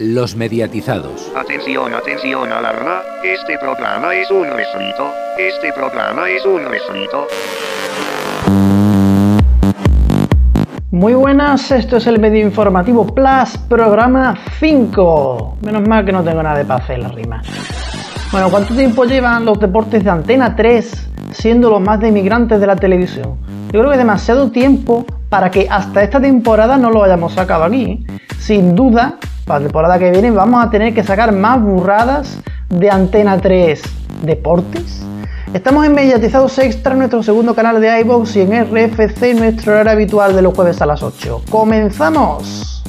Los mediatizados. Atención, atención, alarma. Este programa es un refrito. Este programa es un refrito. Muy buenas, esto es el medio informativo Plus, programa 5. Menos mal que no tengo nada de paz en la rima. Bueno, ¿cuánto tiempo llevan los deportes de Antena 3 siendo los más de inmigrantes de la televisión? Yo creo que demasiado tiempo para que hasta esta temporada no lo hayamos sacado aquí. Sin duda, para la temporada que viene vamos a tener que sacar más burradas de Antena 3 Deportes. Estamos en Mediatizados Extra, nuestro segundo canal de iVoox y en RFC, nuestro hora habitual de los jueves a las 8. ¡Comenzamos!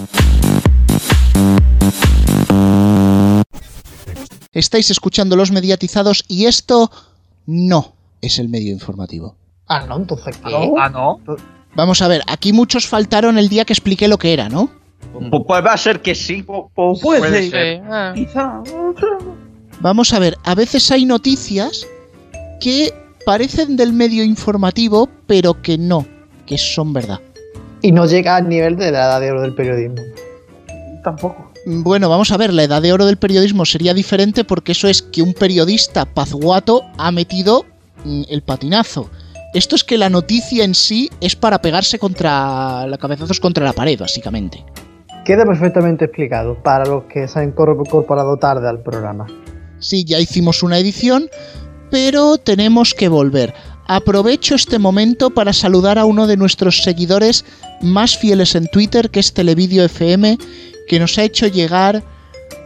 Estáis escuchando los mediatizados y esto no es el medio informativo. Ah, no, entonces ¿qué? Ah, no. Vamos a ver, aquí muchos faltaron el día que expliqué lo que era, ¿no? Pues, pues va a ser que sí. Pues, puede, ser. Ah. Quizá. Vamos a ver, a veces hay noticias que parecen del medio informativo, pero que no, que son verdad. Y no llega al nivel de la edad de oro del periodismo. Tampoco. Bueno, vamos a ver, la edad de oro del periodismo sería diferente porque eso es que un periodista pazguato ha metido mm, el patinazo. Esto es que la noticia en sí es para pegarse contra la cabezazos contra la pared, básicamente. Queda perfectamente explicado para los que se han incorporado tarde al programa. Sí, ya hicimos una edición, pero tenemos que volver. Aprovecho este momento para saludar a uno de nuestros seguidores más fieles en Twitter, que es Televideo FM, que nos ha hecho llegar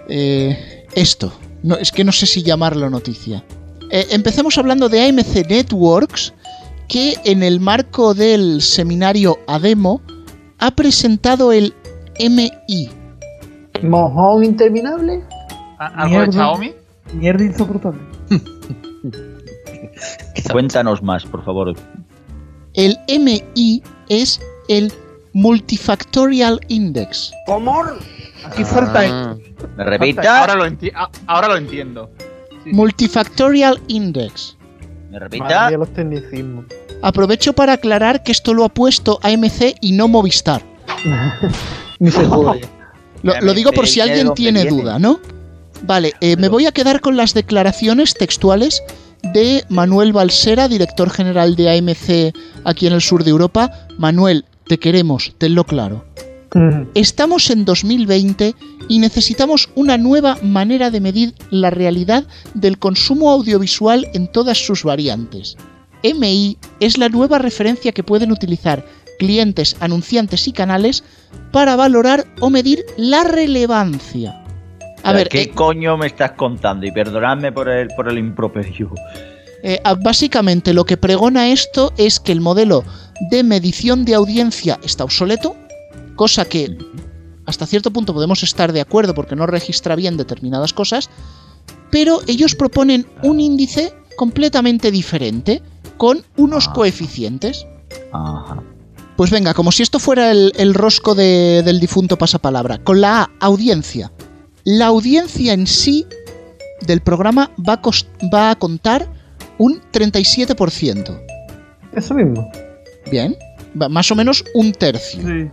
eh, esto. No, es que no sé si llamarlo noticia. Eh, empecemos hablando de AMC Networks, que en el marco del seminario ADEMO ha presentado el MI. ¿Mojón interminable? ¿Algo de Xiaomi? Mierda insoportable. Cuéntanos más, por favor. El MI es el Multifactorial Index. ¿Cómo? Aquí falta. Ah. ¿Me repita? Ahora lo, ahora lo entiendo. Multifactorial Index. ¿Me repita? los tecnicismos. Aprovecho para aclarar que esto lo ha puesto AMC y no Movistar. Ni se joda. Lo, lo digo por si alguien tiene duda, ¿no? Vale, eh, me voy a quedar con las declaraciones textuales de Manuel Balsera, director general de AMC aquí en el sur de Europa. Manuel, te queremos, tenlo claro. Estamos en 2020 y necesitamos una nueva manera de medir la realidad del consumo audiovisual en todas sus variantes. MI es la nueva referencia que pueden utilizar clientes, anunciantes y canales para valorar o medir la relevancia. A ver, ¿qué eh, coño me estás contando? Y perdonadme por el, por el improperio. Eh, básicamente lo que pregona esto es que el modelo de medición de audiencia está obsoleto, cosa que hasta cierto punto podemos estar de acuerdo porque no registra bien determinadas cosas, pero ellos proponen un índice completamente diferente con unos Ah. coeficientes. Ajá. Pues venga, como si esto fuera el, el rosco de- del difunto pasapalabra. Con la A, audiencia. La audiencia en sí del programa va a, cos- va a contar un 37%. Eso mismo. Bien, va- más o menos un tercio. Sí.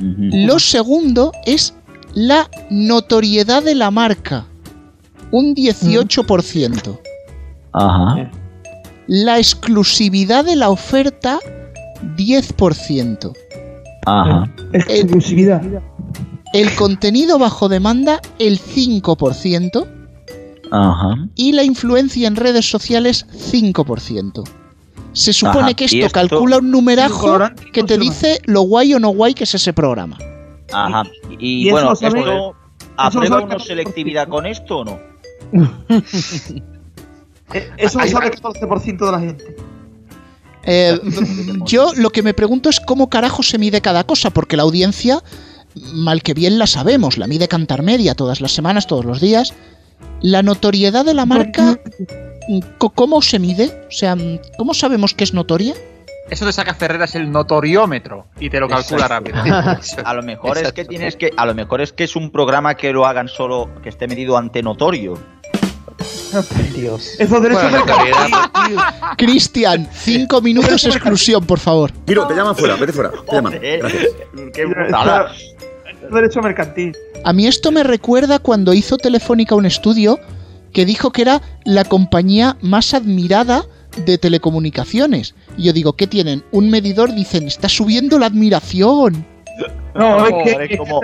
Lo segundo es la notoriedad de la marca. Un 18%. Ajá. La exclusividad de la oferta, 10%. Ajá. Exclusividad. El contenido bajo demanda, el 5%. Ajá. Y la influencia en redes sociales, 5%. Se supone Ajá, que esto, esto- calcula un numerajo que te dice lo guay o no guay que es ese programa. Ajá. Y, bueno, ¿esto aprueba uno selectividad con esto o no? Eh, Eso lo sabe el 14% de la gente. Eh, yo lo que me pregunto es cómo carajo se mide cada cosa, porque la audiencia, mal que bien la sabemos, la mide Cantar Media todas las semanas, todos los días. La notoriedad de la marca, co- ¿cómo se mide? O sea, ¿cómo sabemos que es notoria? Eso te saca Ferreras el notoriómetro y te lo calcula rápido. A lo mejor es que tienes que, a lo mejor es que es un programa que lo hagan solo, que esté medido ante notorio. Dios. Esos derechos Bueno, de calidad. tío. Cristian, cinco minutos exclusión, por favor. Giro, te llaman fuera, vete fuera. Te llaman. Eh, Gracias. Qué. Derecho mercantil. A mí esto me recuerda cuando hizo Telefónica un estudio que dijo que era la compañía más admirada de telecomunicaciones. Y yo digo, ¿qué tienen? Un medidor, dicen, está subiendo la admiración. No, No, es que, es como-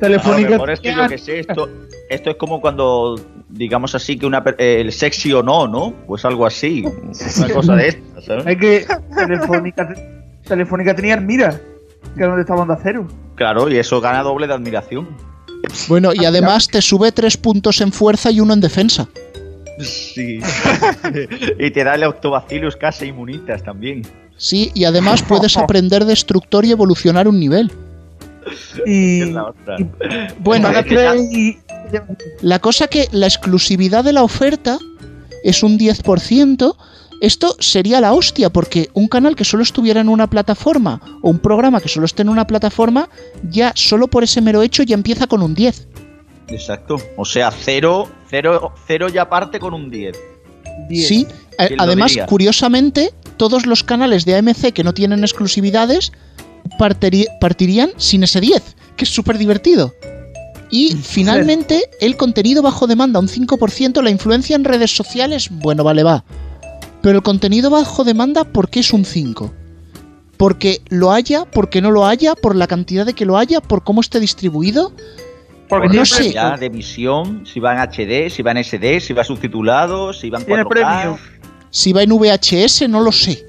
Telefónica. es que yo que sé, esto, esto es como cuando, digamos así, que una per- eh, el sexy o no, ¿no? Pues algo así. Una cosa de estas, ¿sabes? Es que Telefónica, Telefónica tenía Mira, que era donde estaba Onda Cero. Claro, y eso gana doble de admiración. Bueno, y además te sube tres puntos en fuerza y uno en defensa. Sí. y te da el Octobacillus casi inmunitas también. Sí, y además puedes aprender destructor y evolucionar un nivel. Y. Es y- Bueno, y- La cosa que la exclusividad de la oferta es un 10%. Esto sería la hostia, porque un canal que solo estuviera en una plataforma o un programa que solo esté en una plataforma, ya solo por ese mero hecho ya empieza con un 10. Exacto. O sea, cero, cero, cero ya parte con un 10. diez. Sí, a- ¿Quién lo además, curiosamente, todos los canales de AMC que no tienen exclusividades partirían sin ese 10, que es súper divertido. Y finalmente, el contenido bajo demanda un 5%, la influencia en redes sociales, bueno, vale, va. Pero el contenido bajo demanda, ¿por qué es un 5? Porque lo haya, porque no lo haya, por la cantidad de que lo haya, por cómo esté distribuido. Porque no tiene sé. de visión, si va en HD, si va en SD, si va subtitulado, si va en Tiene 4K. premio. Si va en VHS, no lo sé.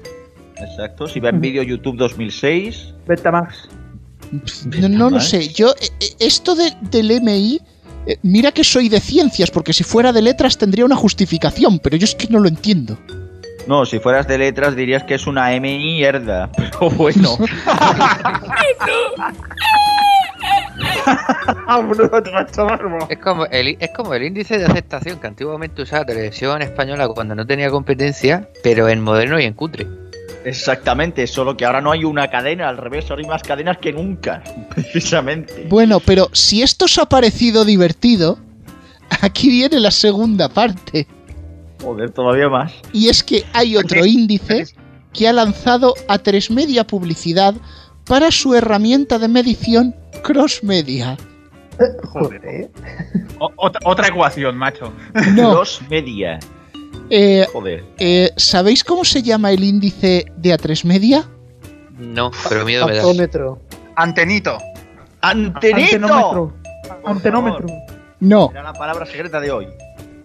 Exacto, si va en vídeo YouTube 2006. Betamax. No, no lo sé. Yo, eh, eh, esto de, del MI, eh, mira que soy de ciencias, porque si fuera de letras tendría una justificación, pero yo es que no lo entiendo. No, si fueras de letras dirías que es una MI herda. Pero bueno, Ah. Es como, el, es como el índice de aceptación que antiguamente usaba televisión española cuando no tenía competencia, pero en moderno y en cutre. Exactamente, solo que ahora no hay una cadena, al revés, ahora hay más cadenas que nunca, precisamente. Bueno, pero si esto os ha parecido divertido, aquí viene la segunda parte. Joder, todavía más. Y es que hay otro índice que ha lanzado a tres media publicidad para su herramienta de medición Cross Media. Joder. O- otra, otra ecuación, macho. No, Los media. Eh, Joder. eh, ¿sabéis cómo se llama el índice de A3 Media? No, pero miedo me da. Antenito. ¡Antenito! Antenómetro. Antenómetro. No, Era la palabra secreta de hoy.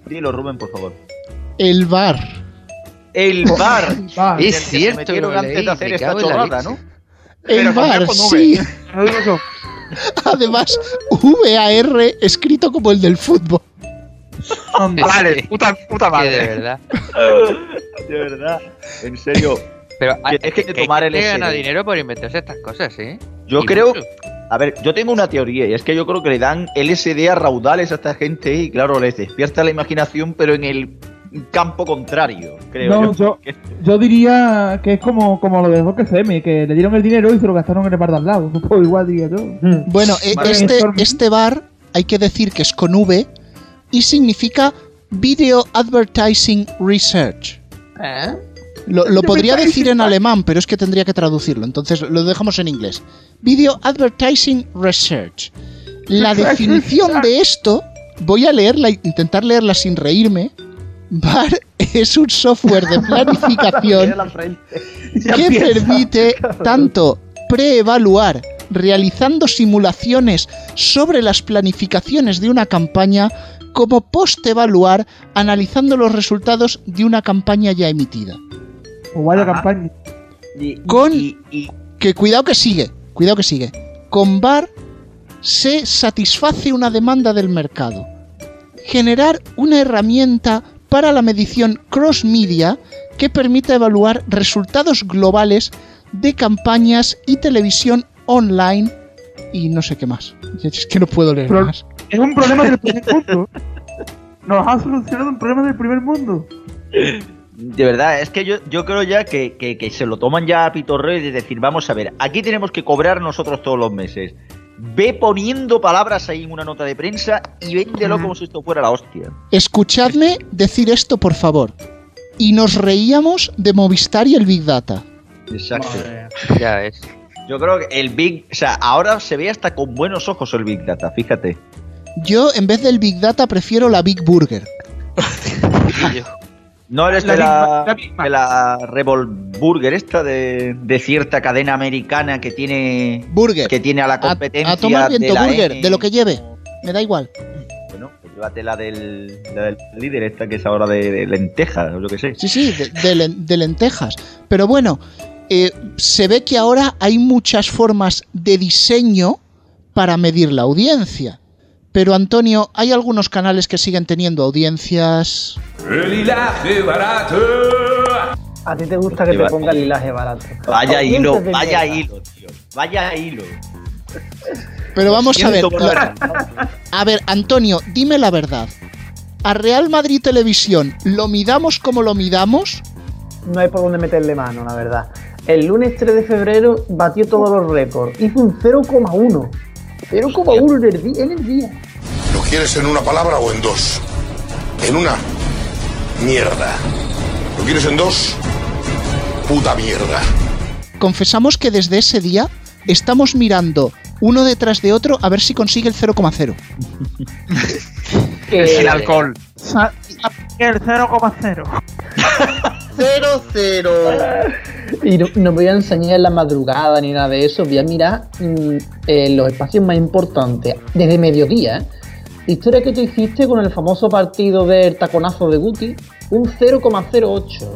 Dilo, Rubén, por favor. el bar. El bar. Es El que cierto, metieron lo antes leí, de hacer esta chorrada. ¿no? El Pero bar, sí. Además, VAR escrito como el del fútbol. Vale, puta, puta Que madre. de verdad. De verdad. En serio. Pero Tienes que tomar el que gana dinero por inventarse estas cosas, ¿eh? Yo Y creo. mucho. A ver, yo tengo una teoría y es que yo creo que le dan LSD a raudales a esta gente y claro, les despierta la imaginación, pero en el campo contrario, creo No, yo. yo, yo diría que es como, como lo de Rock FM, que le dieron el dinero y se lo gastaron en el bar de al lado. Pues igual diría yo. Bueno, este, este bar hay que decir que es con V y significa Video Advertising Research. Lo, lo podría decir en alemán, pero es que tendría que traducirlo, entonces lo dejamos en inglés. Video Advertising Research. La definición de esto, voy a leerla, intentar leerla sin reírme. VAR es un software de planificación que permite tanto preevaluar realizando simulaciones sobre las planificaciones de una campaña como postevaluar analizando los resultados de una campaña ya emitida. O vaya Ajá. campaña. Con- y- y- Que cuidado que sigue, cuidado que sigue. Con VAR se satisface una demanda del mercado. Generar una herramienta para la medición cross media que permita evaluar resultados globales de campañas y televisión online y no sé qué más. Es que no puedo leer más. Es un problema del primer mundo. Nos ha solucionado un problema del primer mundo. de verdad, es que yo, yo creo ya que, que- que se lo toman ya a pitorreo y de decir, vamos a ver, aquí tenemos que cobrar nosotros todos los meses. Ve poniendo palabras ahí en una nota de prensa y véndelo como si esto fuera la hostia. Escuchadme decir esto, por favor. Y nos reíamos de Movistar y el Big Data. Exacto. Ya es. Yo creo que el Big. O sea, ahora se ve hasta con buenos ojos el Big Data, fíjate. Yo, en vez del Big Data, prefiero la Big Burger. No eres La de la, la de la Revolburger esta de, de cierta cadena americana que tiene Burger. que tiene a la A, competencia a tomar viento de la Burger, de lo que lleve. Me da igual. Bueno, pues llévate la del, la del líder esta que es ahora de, de lentejas o lo que sé. Sí, sí, de lentejas. Pero bueno, eh, se ve que ahora hay muchas formas de diseño para medir la audiencia. Pero Antonio, hay algunos canales que siguen teniendo audiencias. A ti te gusta que te ponga el hilaje barato. Vaya hilo, vaya hilo, tío. Vaya hilo. Pero vamos a ver. A ver, Antonio, dime la verdad. ¿A Real Madrid Televisión lo midamos como lo midamos? No hay por dónde meterle mano, la verdad. El lunes 3 de febrero batió todos los récords. Hizo un 0,1. 0,1 en el día- en el día. ¿Lo quieres en una palabra o en dos? En una, mierda. ¿Lo quieres en dos? Puta mierda. Confesamos que desde ese día estamos mirando uno detrás de otro a ver si consigue el 0,0. Que- Sin alcohol. El 0,0. Y no, no voy a enseñar en la madrugada ni nada de eso. Voy a mirar mm, eh, los espacios más importantes desde mediodía. ¿eh? Historia que tú hiciste con el famoso partido del taconazo de Guti, un 0,08.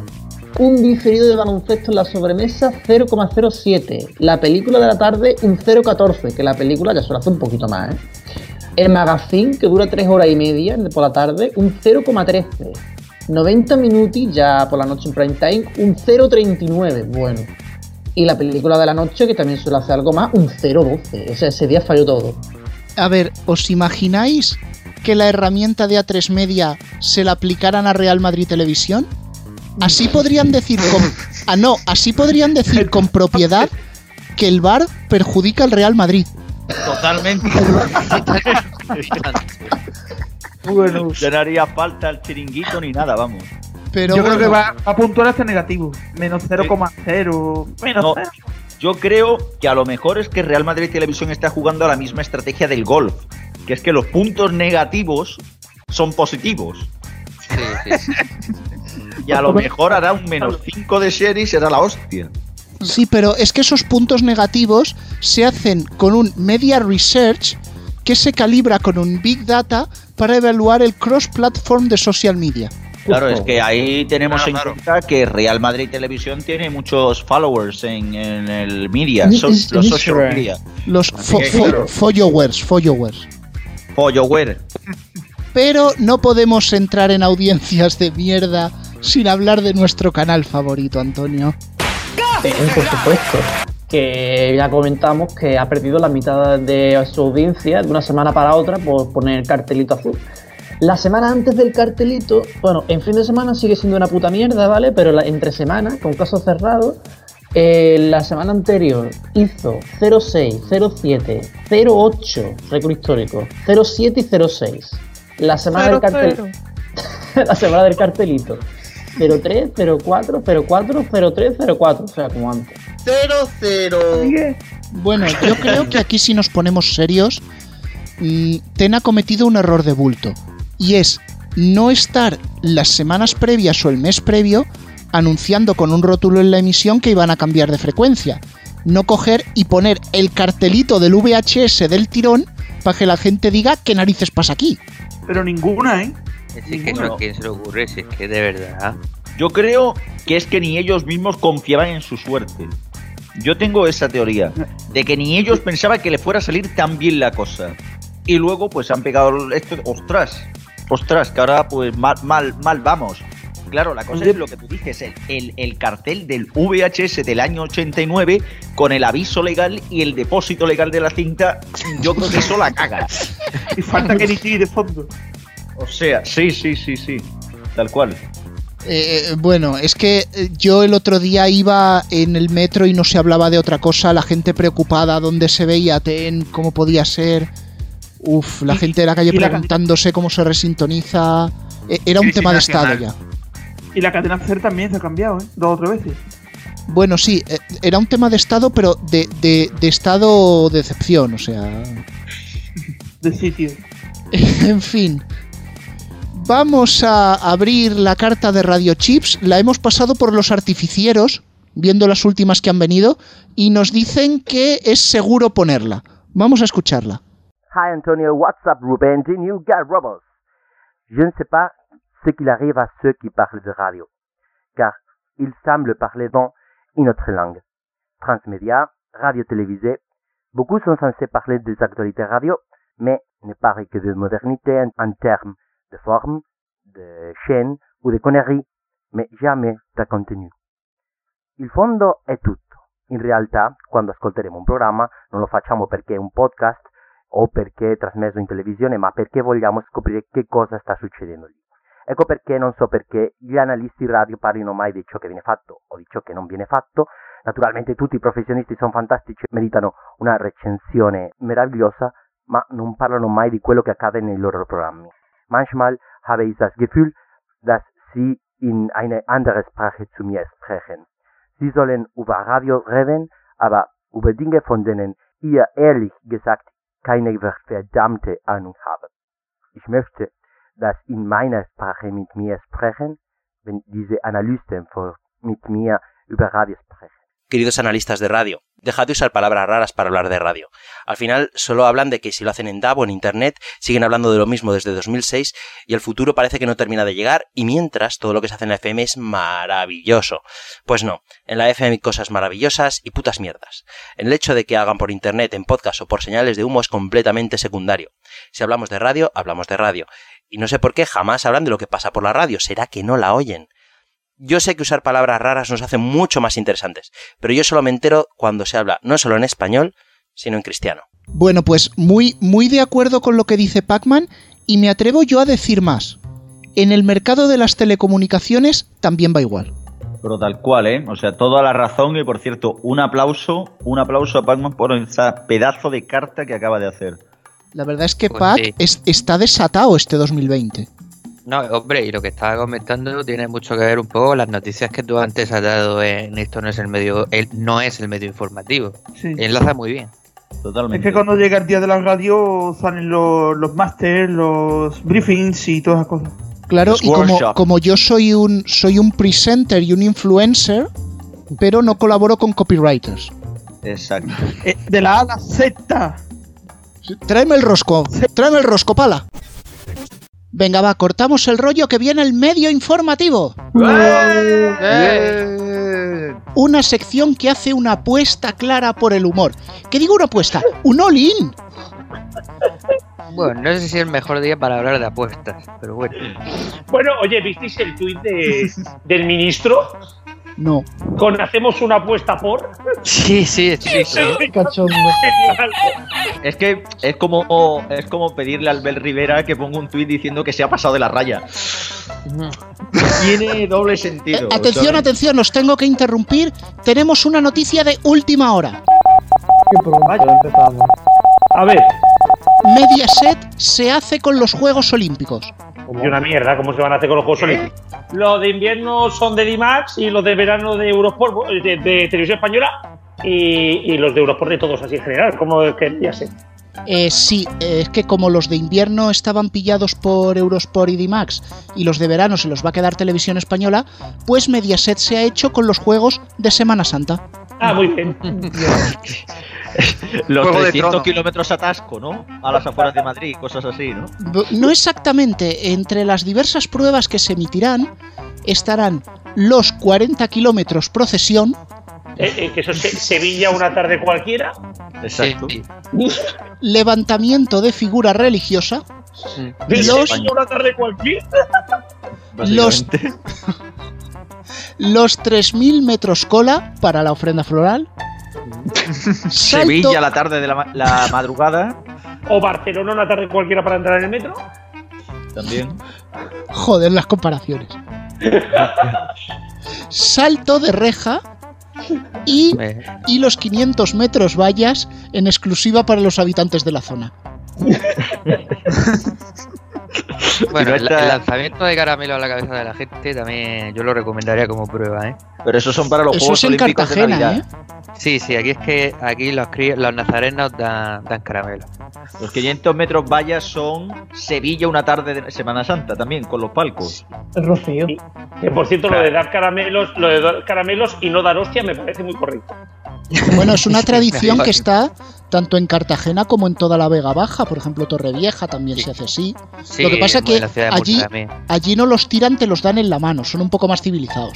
Un diferido de baloncesto en la sobremesa, 0,07. La película de la tarde, un 0,14. Que la película ya se lo hace un poquito más. ¿eh? El magazine, que dura 3 horas y media por la tarde, un 0,13. 90 minutos ya por la noche en prime time, un 0,39. Bueno. Y la película de la noche, que también suele hacer algo más, un 0,12. O sea, ese día falló todo. A ver, ¿os imagináis que la herramienta de A3 Media se la aplicaran a Real Madrid Televisión? Así podrían decir con, ah, no, así podrían decir con propiedad que el VAR perjudica al Real Madrid. Totalmente. Bueno, Ya no haría falta el chiringuito ni nada, vamos. Pero yo creo que va, va a puntuar hasta negativo. Menos 0,0. Menos No. 0. Yo creo que a lo mejor es que Real Madrid Televisión está jugando a la misma estrategia del golf, que es que los puntos negativos son positivos. Sí, sí. Y a lo mejor hará un menos 5 de share y será la hostia. Sí, pero es que esos puntos negativos se hacen con un media research que se calibra con un big data para evaluar el cross-platform de social media. Claro, es que ahí tenemos Claro, en claro. cuenta que Real Madrid Televisión tiene muchos followers en, en el media, so- los social media. Los fo- fo- followers, followers. Followers. Pero no podemos entrar en audiencias de mierda sin hablar de nuestro canal favorito, Antonio. Por supuesto. Que ya comentamos que ha perdido la mitad de su audiencia de una semana para otra por poner el cartelito azul. La semana antes del cartelito, bueno, en fin de semana sigue siendo una puta mierda, ¿vale? Pero la- entre semanas, con casos cerrados, eh, la semana anterior hizo 06, 07, 08, récord histórico, 07 y 06. La semana del cartel, la semana del cartelito. 03, 04, 04, 03, 04, o sea, como antes. Bueno, yo creo que aquí si nos ponemos serios, mm, Ten ha cometido un error de bulto. Y es no estar las semanas previas o el mes previo anunciando con un rótulo en la emisión que iban a cambiar de frecuencia. No coger y poner el cartelito del VHS del tirón para que la gente diga qué narices pasa aquí. Pero ninguna, ¿eh? Es decir, que eso a quién se le ocurre, si es que de verdad. Yo creo que es que ni ellos mismos confiaban en su suerte. Yo tengo esa teoría de que ni ellos pensaban que le fuera a salir tan bien la cosa. Y luego pues han pegado esto, ostras, ostras, que ahora pues mal, mal, mal vamos. Claro, la cosa es lo que tú dices, el, el, el cartel del VHS del año 89 con el aviso legal y el depósito legal de la cinta, yo creo que eso la caga. Y falta que ni tire de fondo. O sea, sí, sí, sí, sí, tal cual. Eh, bueno, es que eh, yo el otro día iba en el metro y no se hablaba de otra cosa, la gente preocupada, dónde se veía TEN, cómo podía ser. Uf, la Y- gente de la calle preguntándose cómo se resintoniza. Eh, Era un Crisis tema de estado ya. Y la cadena CER también se ha cambiado, ¿eh? Dos o tres veces. Bueno, sí, eh, era un tema de estado, pero de, de, de estado de excepción, o sea. De sitio. En fin. Vamos a abrir la carta de Radio Chips. La hemos pasado por los artificieros, viendo las últimas que han venido, y nos dicen que es seguro ponerla. Vamos a escucharla. Hi Antonio, what's up Ruben? The new guy Robles. Je ne sais pas ce qu'il arrive à ceux qui parlent de radio, car ils semblent parler dans une autre langue. Transmédia, radio télévisée, beaucoup sont censés parler des actualités radio, mais ne parlent que de modernité en termes de forme, de chaîne ou de conneries, mais jamais de contenu. Il fondo è tutto. In realtà, quando ascolteremo un programma, non lo facciamo perché è un podcast o perché è trasmesso in televisione, ma perché vogliamo scoprire che cosa sta succedendo lì. Ecco perché non so perché gli analisti radio parlino mai di ciò che viene fatto o di ciò che non viene fatto. Naturalmente tutti i professionisti sono fantastici, meritano una recensione meravigliosa, ma non parlano mai di quello che accade nei loro programmi. Manchmal habe ich das Gefühl, dass sie in eine andere Sprache zu mir sprechen. Sie sollen über Radio reden, aber über Dinge, von denen ihr ehrlich gesagt keine verdammte Ahnung habt. Ich möchte, dass in meiner Sprache mit mir sprechen, wenn diese Analysten mit mir über Radio sprechen. Queridos analistas de radio, dejad de usar palabras raras para hablar de radio. Al final solo hablan de que si lo hacen en DAB o en Internet, siguen hablando de lo mismo desde 2006 y el futuro parece que no termina de llegar y mientras todo lo que se hace en la FM es maravilloso. Pues no, en la FM hay cosas maravillosas y putas mierdas. El hecho de que hagan por Internet, en podcast o por señales de humo es completamente secundario. Si hablamos de radio, hablamos de radio. Y no sé por qué jamás hablan de lo que pasa por la radio. ¿Será que no la oyen? Yo sé que usar palabras raras nos hace mucho más interesantes, pero yo solo me entero cuando se habla no solo en español, sino en cristiano. Bueno, pues muy, muy de acuerdo con lo que dice Pacman y me atrevo yo a decir más. En el mercado de las telecomunicaciones también va igual. Pero tal cual, ¿eh? O sea, toda la razón y por cierto, un aplauso, un aplauso a Pacman por esa pedazo de carta que acaba de hacer. La verdad es que Pues Pac sí. es- está desatado este 2020. No, hombre, y lo que estaba comentando tiene mucho que ver un poco con las noticias que tú antes has dado en esto no es el medio, el, no es el medio informativo. Sí. Enlaza muy bien. Es Totalmente. que cuando llega el día de la radio salen los, los masters, los briefings y todas esas cosas. Claro, Los y como, como yo soy un, soy un presenter y un influencer, pero no colaboro con copywriters. Exacto. Eh, de la A a la Z. Tráeme el rosco, tráeme el rosco, pala. Venga, va, cortamos el rollo que viene el medio informativo. Una sección que hace una apuesta clara por el humor. ¿Qué digo una apuesta? Un all-in. Bueno, no sé si es el mejor día para hablar de apuestas, pero bueno. Bueno, oye, ¿visteis el tuit de, del ministro? No. Con hacemos una apuesta por. Sí, sí, sí. sí. Cachondo. Es que es como, es como pedirle al Bel Rivera que ponga un tuit diciendo que se ha pasado de la raya. Tiene doble sentido. Eh, atención, ¿sabes? atención, os tengo que interrumpir. Tenemos una noticia de última hora. A ver, Mediaset se hace con los Juegos Olímpicos. Y una mierda, ¿cómo se van a hacer con los Juegos Olímpicos? Los de invierno son de Dimax y los de verano de Eurosport, de, de Televisión Española, y, y los de Eurosport de todos así en general, como que ya sé. Eh, sí, eh, es que como los de invierno estaban pillados por Eurosport y Dimax y los de verano se los va a quedar Televisión Española, pues Mediaset se ha hecho con los Juegos de Semana Santa. Ah, muy bien. Los Juego de 300 Tronos. kilómetros atasco, ¿no? A las afueras de Madrid, cosas así, ¿no? No exactamente, entre las diversas pruebas que se emitirán estarán los 40 kilómetros procesión, Eh, eh, que eso es Se- Sevilla una tarde cualquiera. Exacto. Levantamiento de figura religiosa, De Los- Sevilla una tarde cualquiera. los, Básicamente. los 3.000 metros cola para la ofrenda floral, Sevilla la tarde de la, la madrugada. O Barcelona una tarde cualquiera para entrar en el metro. También. joder las comparaciones, salto de reja y, Eh, y los 500 metros vallas en exclusiva para los habitantes de la zona. Bueno, no el, está- el lanzamiento de caramelo a la cabeza de la gente también yo lo recomendaría como prueba, ¿eh? Pero esos son para los Eso Juegos es en Olímpicos de Cartagena, Navidad. ¿eh? Sí, sí, aquí es que aquí los, los nazarenos dan, dan caramelo. Los 500 metros vallas son Sevilla una tarde de Semana Santa también, con los palcos. El rocío. Que por cierto, lo de dar caramelos, lo de dar caramelos y no dar hostia me parece muy correcto. Bueno, es una tradición que está tanto en Cartagena como en toda la Vega Baja. Por ejemplo, Torrevieja también se hace así. Sí, Lo que pasa que allí, allí no los tiran, te los dan en la mano. Son un poco más civilizados.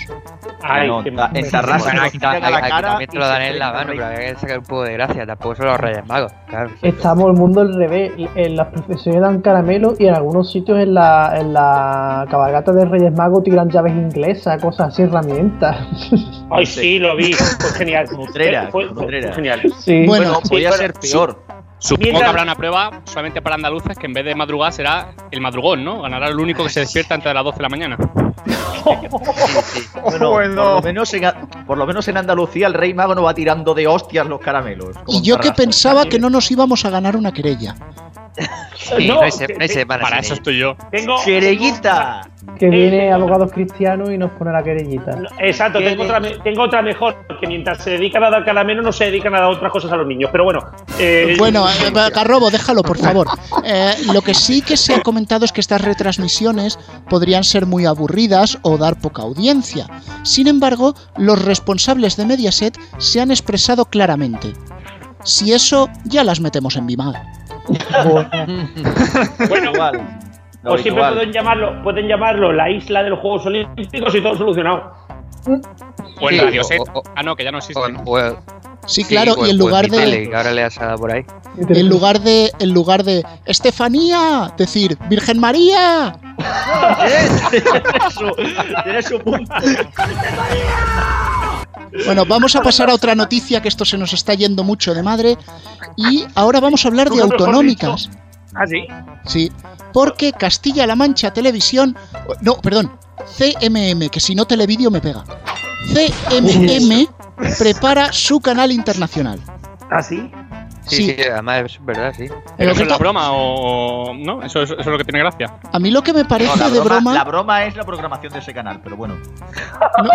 Ay, No, en Tarrasa Bueno, nos aquí, también te lo dan en la mano, pero hay que sacar un poco de gracia. Tampoco son los Reyes Magos. Claro. Estamos el mundo al revés. En las procesiones dan caramelo y en algunos sitios en la, en la cabalgata de Reyes Magos tiran llaves inglesas, cosas así, herramientas. Ay, sí, lo vi. Fue genial. Nutrera, Fue, fue- fue nutrera. genial. Sí. Bueno, Bueno, podía sí, ser bueno, peor. Supongo Mientras- que habrá una prueba solamente para andaluces que en vez de madrugar será el madrugón, ¿no? Ganará el único que se despierta antes de las 12 de la mañana. Bueno, por, lo menos en, por lo menos en Andalucía el rey mago no va tirando de hostias los caramelos. Y yo que pensaba que no nos íbamos a ganar una querella. Sí, no, hay, no hay semana Para eso estoy yo. Tengo. ¡Querellita! Que viene Eh, abogados cristianos y nos pone la querellita. No, Exacto, tengo otra, me- tengo otra mejor, que mientras se dedican a dar caramelo no se dedican a dar otras cosas a los niños. Pero bueno. eh, Bueno, eh, Garrobo, déjalo, por favor. Eh, lo que sí que se ha comentado es que estas retransmisiones podrían ser muy aburridas o dar poca audiencia. Sin embargo, los responsables de Mediaset se han expresado claramente. Si eso, ya las metemos en Vimag. bueno, Igual. o siempre Habitual. pueden llamarlo, pueden llamarlo la isla de los Juegos Olímpicos y todo solucionado. En Sí, Radio o- Ah, no, que ya no existe. O en- o en- Sí, sí, claro, o y en o lugar tele, de que ahora le has dado por ahí. en lugar de en lugar de Estefanía, decir Virgen María. Tiene su- tiene su punto. Bueno, vamos a pasar a otra noticia que esto se nos está yendo mucho de madre y ahora vamos a hablar de autonómicas. Ah, sí. Sí, porque Castilla-La Mancha Televisión, no, perdón, CMM, que si no Televideo me pega. CMM prepara su canal internacional. Ah, sí. Sí, Sí. además es verdad, sí. ¿Pero eso es la broma o.? ¿No? Eso, eso- eso es lo que tiene gracia. A mí lo que me parece No, la, de broma, broma, la broma es la programación de ese canal, pero bueno. no,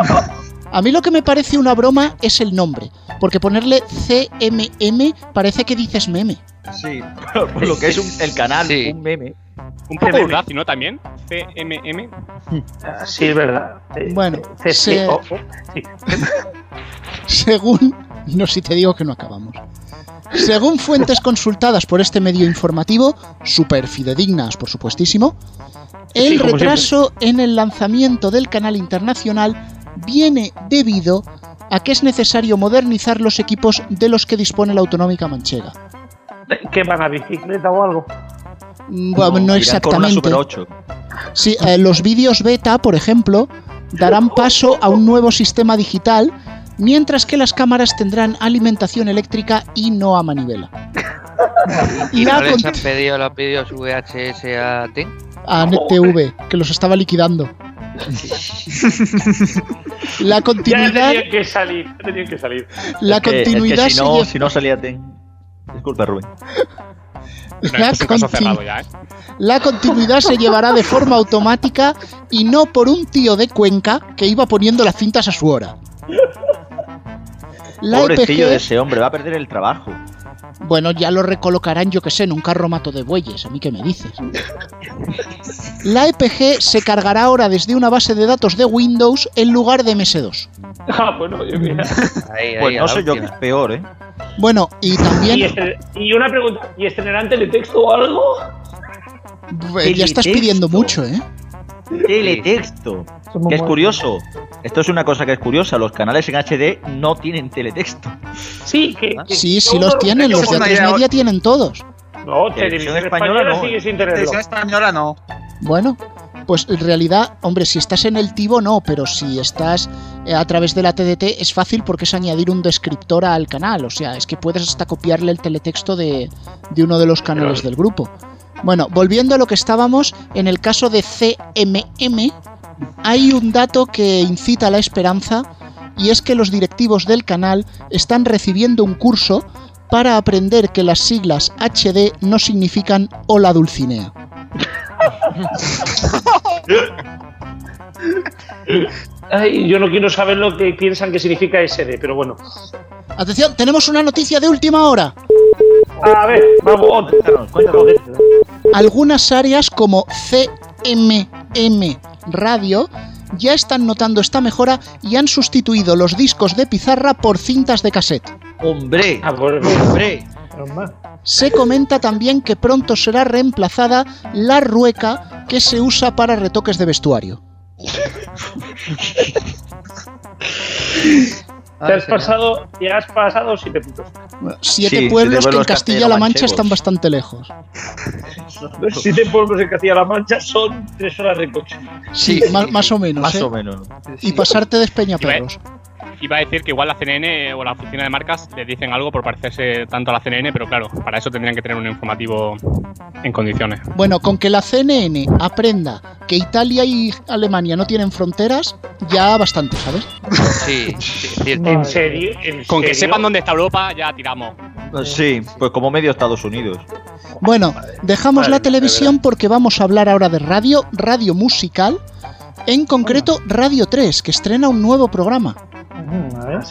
a mí lo que me parece una broma es el nombre, porque ponerle CMM parece que dices meme. Sí, por lo que es un- el canal, Sí. un meme. Un poco. Urdaci, ¿no? También. CMM. Ah, sí, es verdad. Eh, Bueno, se- oh, oh, sí. Según, no si te digo que no acabamos. Según fuentes consultadas por este medio informativo, súper fidedignas por supuestísimo, el Sí, retraso en el lanzamiento del canal internacional viene debido a que es necesario modernizar los equipos de los que dispone la autonómica manchega. ¿Qué van a bicicleta o algo? Mm, Bueno, no, irán Con una exactamente. Super 8. Sí, eh, los vídeos beta, por ejemplo, darán paso a un nuevo sistema digital, mientras que las cámaras tendrán alimentación eléctrica y no a manivela. ¿Y La no les han pedido los vídeos VHS a ti? a NetTV, que los estaba liquidando. La Ya continuidad, tenían que salir, ya tenían que salir. la Es que- es que continuidad si, se no, lle- si no salía ten. Disculpa, Rubén. La, ya, ¿eh? la continuidad se llevará de forma automática y no por un tío de Cuenca que iba poniendo las cintas a su hora. La Pobrecillo de EPG, ese hombre, va a perder el trabajo. bueno, ya lo recolocarán, yo que sé, en un carromato de bueyes, a mí que me dices. La EPG se cargará ahora desde una base de datos de Windows en lugar de MS2. Ah, bueno, mira. Ahí, Pues ahí, a no sé yo qué es peor, ¿eh? Bueno, y Y, también este- y una pregunta, ¿y estrenarán teletexto o algo? eh, ya estás pidiendo mucho, ¿eh? Teletexto. Somos Que es curioso. Esto es una cosa que es curiosa. Los canales en HD no tienen teletexto. Sí, que. que Sí, sí los tienen, los de es una A3 idea- Media tienen todos. No, Televisión televisión española española no. sigue sin tenerlo. Televisión española no. Bueno, pues en realidad, hombre, si estás en el Tivo no, pero si estás eh, a través de la TDT es fácil porque es añadir un descriptor al canal, o sea, es que puedes hasta copiarle el teletexto de, de uno de los canales del grupo. Bueno, volviendo a lo que estábamos, en el caso de CMM hay un dato que incita a la esperanza y es que los directivos del canal están recibiendo un curso para aprender que las siglas HD no significan hola Dulcinea. Ay, yo no quiero saber lo que piensan que significa SD, pero bueno. Atención, tenemos una noticia de última hora. A ver, vamos, cuéntanos, cuéntanos. Algunas áreas como CMM Radio ya están notando esta mejora y han sustituido los discos de pizarra por cintas de cassette. ¡Hombre! Ah, ¡Hombre! Se comenta también que pronto será reemplazada la rueca que se usa para retoques de vestuario. Te has pasado, te has pasado siete puntos. Siete Sí, pueblos siete que en Castilla-La Mancha están bastante lejos. Los siete pueblos en Castilla-La Mancha son tres horas de coche. Sí, más, más o menos. Más ¿eh? o menos. Y pasarte de Espeñaperros. Iba a decir que igual la CNN o la oficina de marcas le dicen algo por parecerse tanto a la CNN, pero claro, para eso tendrían que tener un informativo en condiciones. Bueno, con que la CNN aprenda que Italia y Alemania no tienen fronteras, ya bastante, ¿sabes? Sí, sí, es cierto. ¿En serio? ¿En Con que sepan dónde está Europa, ya tiramos. Sí, pues como medio Estados Unidos. Bueno, dejamos la televisión porque vamos a hablar ahora de radio, radio musical, en concreto Radio 3, que estrena un nuevo programa. A ver.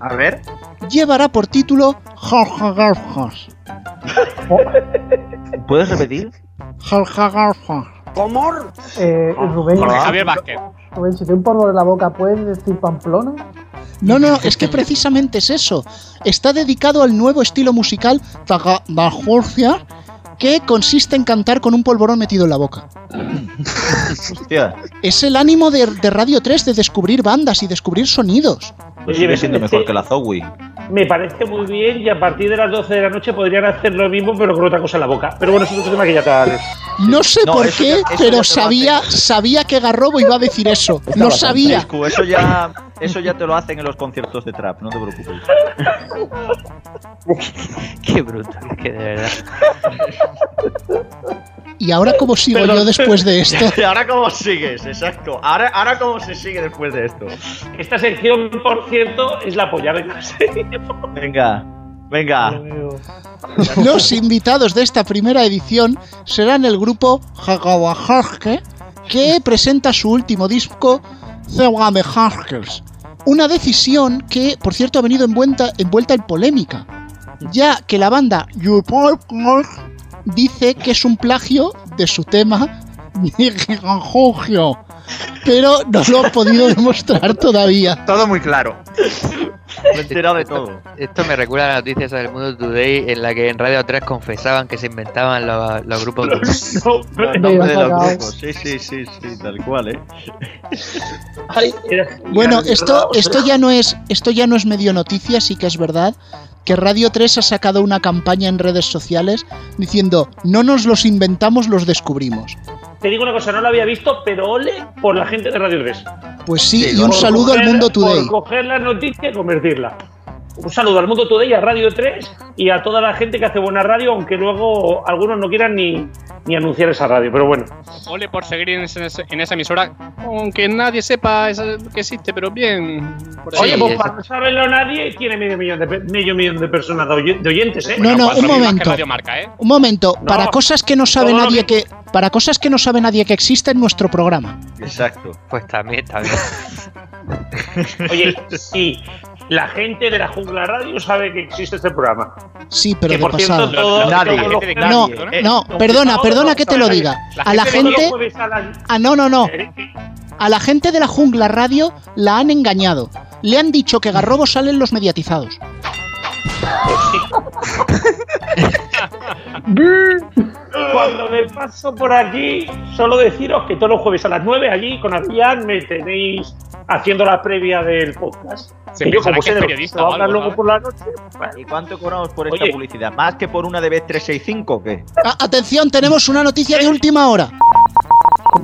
A ver. Llevará por título Jarjagarjas. ¿Puedes repetir? Jarjagarjas. Eh, Rubén, Jorge Javier Vázquez. Rubén, si te un polvo de la boca, ¿puedes decir Pamplona? No, no, es que precisamente es eso. Está dedicado al nuevo estilo musical Tagabajorcia, que consiste en cantar con un polvorón metido en la boca. Hostia, Es el ánimo de, de Radio 3 de descubrir bandas y descubrir sonidos. pues sigue siendo me- mejor que la Zowie. Me parece muy bien y a partir de las 12 de la noche podrían hacer lo mismo pero con otra cosa en la boca. Pero bueno, eso es otro tema que ya tal. No sé No, por qué, ya- pero sabía, sabía que Garrobo iba a decir eso. Lo sabía. Discu, eso ya, eso ya te lo hacen en los conciertos de trap, no te preocupes. Qué bruto, es que de verdad. ¿Y ahora cómo sigo Pero- yo después de esto? ahora cómo sigues, exacto. Ahora, ahora cómo se sigue después de esto. Esta sección, por cierto, es la polla. Venga, Venga, venga. Los invitados de esta primera edición serán el grupo Hagawajarke, que presenta su último disco, Zewamejarkers. Una decisión que, por cierto, ha venido envuelta, envuelta en polémica, ya que la banda dice que es un plagio de su tema Gigajogio, pero no lo ha podido demostrar todavía. Todo muy claro. Me he enterado de todo. Esto me recuerda a las noticias del Mundo Today en la que en Radio 3 confesaban que se inventaban los, los grupos. Los nombres de los grupos. Sí, sí, sí, sí, tal cual, eh. Ay, Bueno, esto, esto ya no es, esto ya no es medio noticia, sí que es verdad que Radio 3 ha sacado una campaña en redes sociales diciendo no nos los inventamos, los descubrimos. Te digo una cosa, no lo había visto, pero ole por la gente de Radio 3. Pues sí, Sí, y un saludo al mundo today. Por coger la noticia y convertirla. Un saludo al Mundo Today, a Radio 3 y a toda la gente que hace buena radio, aunque luego algunos no quieran ni, ni anunciar esa radio. Pero bueno, Ole por seguir en, ese- en esa emisora, aunque nadie sepa esa- que existe, pero bien. por oye, pues para no saberlo nadie, tiene medio millón de, medio millón de personas de, oy- de oyentes, ¿eh? No, no, un momento. Radio Marca, ¿eh? Un momento, para cosas que no sabe nadie que- que para cosas que no sabe nadie que existe en nuestro programa. Exacto. Pues también, también. Oye, sí, la gente de la Jungla Radio sabe que existe este programa. Sí, pero que de por cierto, pasada. Nadie. Nadie, no, no, perdona, no, perdona no, que te lo diga. A la gente, ah no, no, no, Eh, a la gente de la Jungla Radio la han engañado. Le han dicho que Garrobo salen los mediatizados. Cuando me paso por aquí, solo deciros que todos los jueves a las 9 allí con Adrián me tenéis haciendo la previa del podcast. Se Que yo, como que sé lo periodista por la noche, bueno, ¿Y cuánto cobramos por esta publicidad? ¿Más que por una de B365 o qué? Ah, atención, tenemos una noticia de última hora.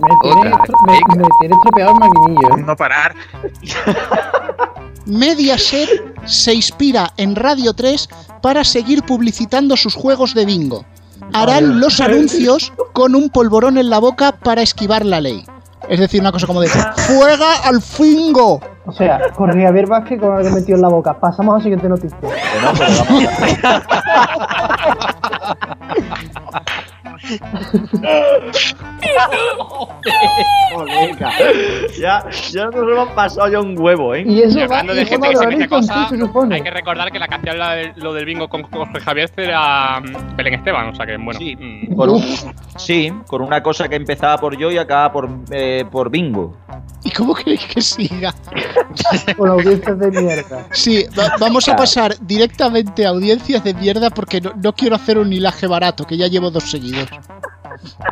Me tiene, me, me tiene estropeado el maquinillo. ¿eh? No parar. Mediaset se inspira en Radio 3 para seguir publicitando sus juegos de bingo. Harán los anuncios con un polvorón en la boca para esquivar la ley. Es decir, una cosa como de ¡Fuega al fingo! O sea, con Javier Vázquez con algo metido en la boca. Pasamos a la siguiente noticia. Que no, pero vamos a- Colega. Ya, ya nos hemos pasado ya un huevo, ¿eh? Y eso Y va hablando de en gente que se mete cosas, hay que recordar que la que hacía la de- lo del bingo con Jorge Javier era mm, Belén Esteban, o sea que bueno. Sí, mm, Con un- sí, con una cosa que empezaba por yo y acaba por, eh, por bingo. ¿Y cómo queréis que siga? Con audiencias de mierda. Sí, va- vamos a pasar directamente a audiencias de mierda porque no, no quiero hacer un hilaje barato, que ya llevo dos seguidos.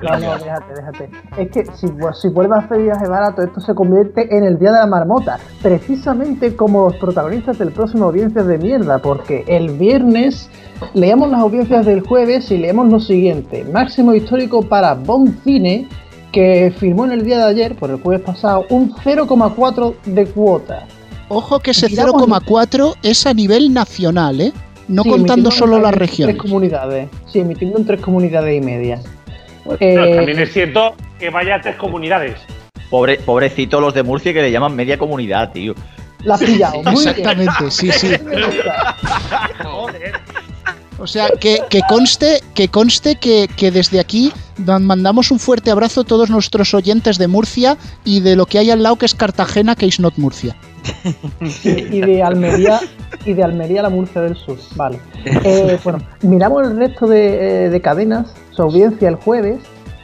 No, no, déjate, déjate. Es que si, si vuelve a hacer viaje barato, esto se convierte en el día de la marmota. Precisamente como los protagonistas del próximo Audiencias de Mierda, porque el viernes leemos las audiencias del jueves y leemos lo siguiente: máximo histórico para Bon Cine, que firmó en el día de ayer, por el jueves pasado, un 0,4 de cuota. Ojo que ese Miramos- 0,4 es a nivel nacional, ¿eh? No Sí, contando solo las tres regiones. comunidades. Sí, emitiendo en tres comunidades y media. Pero Eh, también es cierto que vaya a tres comunidades. Pobre, pobrecito los de Murcia que le llaman media comunidad, tío. La has pillado, muy bien. Exactamente, sí, sí. Gusta. O sea, que, conste, que, conste que, que desde aquí man- mandamos un fuerte abrazo a todos nuestros oyentes de Murcia y de lo que hay al lado que es Cartagena, que es not Murcia. y de Almería y de Almería la Murcia del Sur. Vale. Eh, bueno, miramos el resto de, eh, de cadenas, su audiencia el jueves,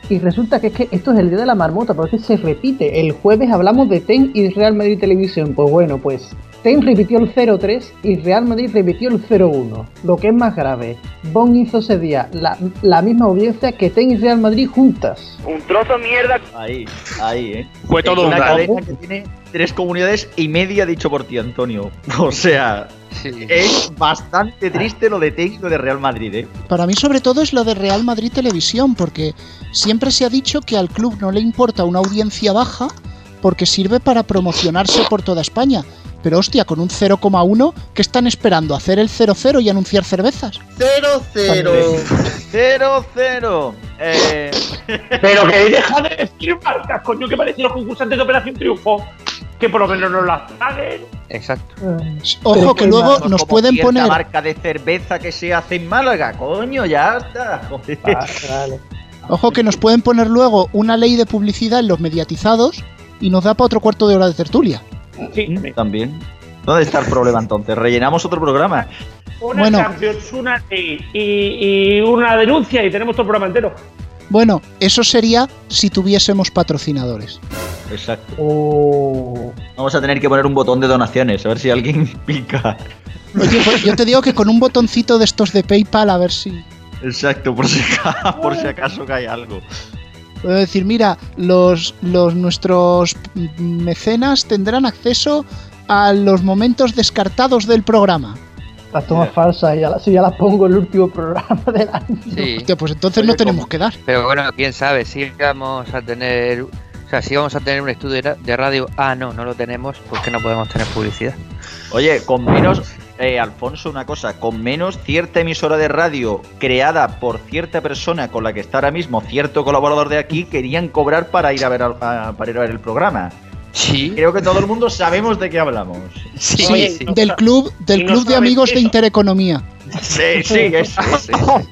y resulta que es que esto es el día de la marmota, porque se repite. El jueves hablamos de TEN y Real Madrid Televisión. Pues bueno, pues TEN repitió el 0-3 y Real Madrid repitió el 0-1. Lo que es más grave, Bon hizo ese día la, la misma audiencia que TEN y Real Madrid juntas. Un trozo mierda. Ahí, ahí, ¿eh? Fue todo Es un una cadena que tiene tres comunidades y media dicho por ti, Antonio. O sea, Sí. es bastante triste lo de Ten y lo de Real Madrid, ¿eh? Para mí sobre todo es lo de Real Madrid Televisión, porque siempre se ha dicho que al club no le importa una audiencia baja porque sirve para promocionarse por toda España. Pero hostia, con un 0,1, ¿qué están esperando? ¿Hacer el 0-0 y anunciar cervezas? 0-0. 0-0. Eh, Pero que deja de decir marcas, coño, que parecen los concursantes de Operación Triunfo. Que por lo menos nos las paguen. Exacto. Ojo que luego nos como pueden poner... marca de cerveza que se hace en Málaga, coño, ya está. joder. vale. Ojo que nos pueden poner luego una ley de publicidad en los mediatizados y nos da para otro cuarto de hora de tertulia. Sí, Mm, También. ¿Dónde está el problema entonces? ¿Rellenamos otro programa? una Bueno. Champions, una ley y, y una denuncia y tenemos todo el programa entero. Bueno, eso sería si tuviésemos patrocinadores. Exacto. Oh. Vamos a tener que poner un botón de donaciones, a ver si alguien pica. Oye, pues yo te digo que con un botoncito de estos de PayPal a ver si... Exacto, por si, por si acaso cae algo. Puedo decir, mira, los, los nuestros mecenas tendrán acceso a los momentos descartados del programa. Las tomas falsas, ya, las- si ya las pongo en el último programa del año. Sí. Hostia, pues entonces no tenemos que dar. Pero bueno, quién sabe, si vamos a tener. O sea, si vamos a tener un estudio de ra- de radio. Ah, no, no lo tenemos, porque no podemos tener publicidad. Oye, con menos, eh, Alfonso, una cosa, con menos cierta emisora de radio creada por cierta persona con la que está ahora mismo cierto colaborador de aquí, querían cobrar para ir a ver, a- para ir a ver el programa. Sí. Creo que todo el mundo sabemos de qué hablamos. Sí, Sí, sí. del club, del no club de amigos de. Intereconomía. Sí, sí, eso, eso.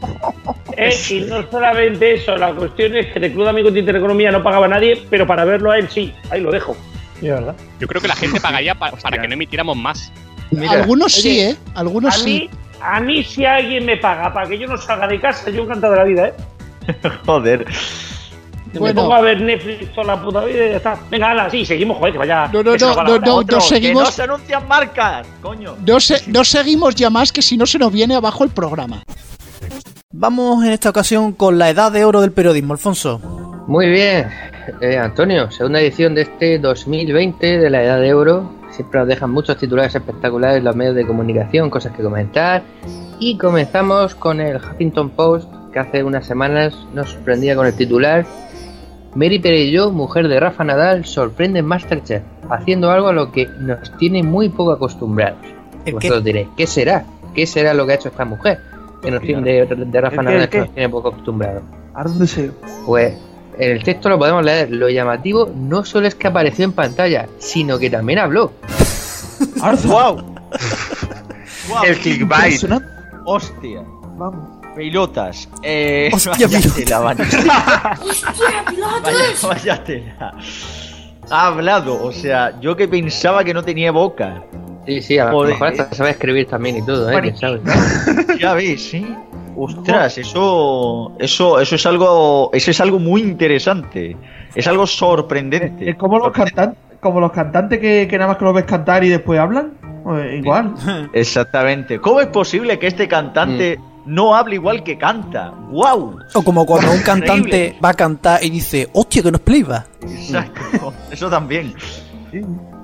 Eh, y no solamente eso, la cuestión es que el Club de Amigos de Intereconomía no pagaba a nadie, pero para verlo a él sí. Ahí lo dejo. Sí, ¿verdad? Yo creo que la gente pagaría pa- para que no emitiéramos más. Mira, Algunos sí, oye, ¿eh? Algunos A sí. mí, a mí si alguien me paga para que yo no salga de casa, yo encantado de la vida, ¿eh? joder. Me Bueno. pongo a ver Netflix toda la puta vida y ya está. Venga, hala, sí, seguimos, joder, que vaya. No, no, no, no, no. Otro, seguimos- Que no se anuncian marcas, coño. No, se- no seguimos ya más que si no se nos viene abajo el programa. Vamos en esta ocasión con la edad de oro del periodismo, Alfonso. Muy bien, eh, Antonio, segunda edición de este 2020 de la Edad de Oro. Siempre nos dejan muchos titulares espectaculares los medios de comunicación, cosas que comentar. Y comenzamos con el Huffington Post, que hace unas semanas nos sorprendía con el titular Mary Perelló, mujer de Rafa Nadal, sorprende en Masterchef, haciendo algo a lo que nos tiene muy poco acostumbrados. ¿El Vosotros diréis, ¿qué será? ¿Qué será lo que ha hecho esta mujer? Que nos tiene de, de Rafa ¿El qué, Nadal que qué? nos tiene poco acostumbrados. ¿A dónde se.? Pues en el texto lo podemos leer. Lo llamativo no solo es que apareció en pantalla, sino que también habló. ¡Wow! El clickbait. Hostia. Vamos. Pelotas. Eh, Hostia, vaya pelotas. tela, vaya. Vaya, vaya tela. Ha hablado, o sea, yo que pensaba que no tenía boca. Sí, sí, a lo mejor hasta sabe escribir también y todo, ¿eh? Bueno. ¿Quién sabe? Ya ves, sí. Ostras, eso, eso, eso es algo, eso es algo muy interesante. Es algo sorprendente. Es como los cantantes, como los cantantes que, que nada más que los ves cantar y después hablan. Pues igual. Exactamente. ¿Cómo es posible que este cantante no hable igual que canta? ¡Wow! O como cuando un cantante va a cantar y dice, hostia, que no es playback. Exacto. Eso también.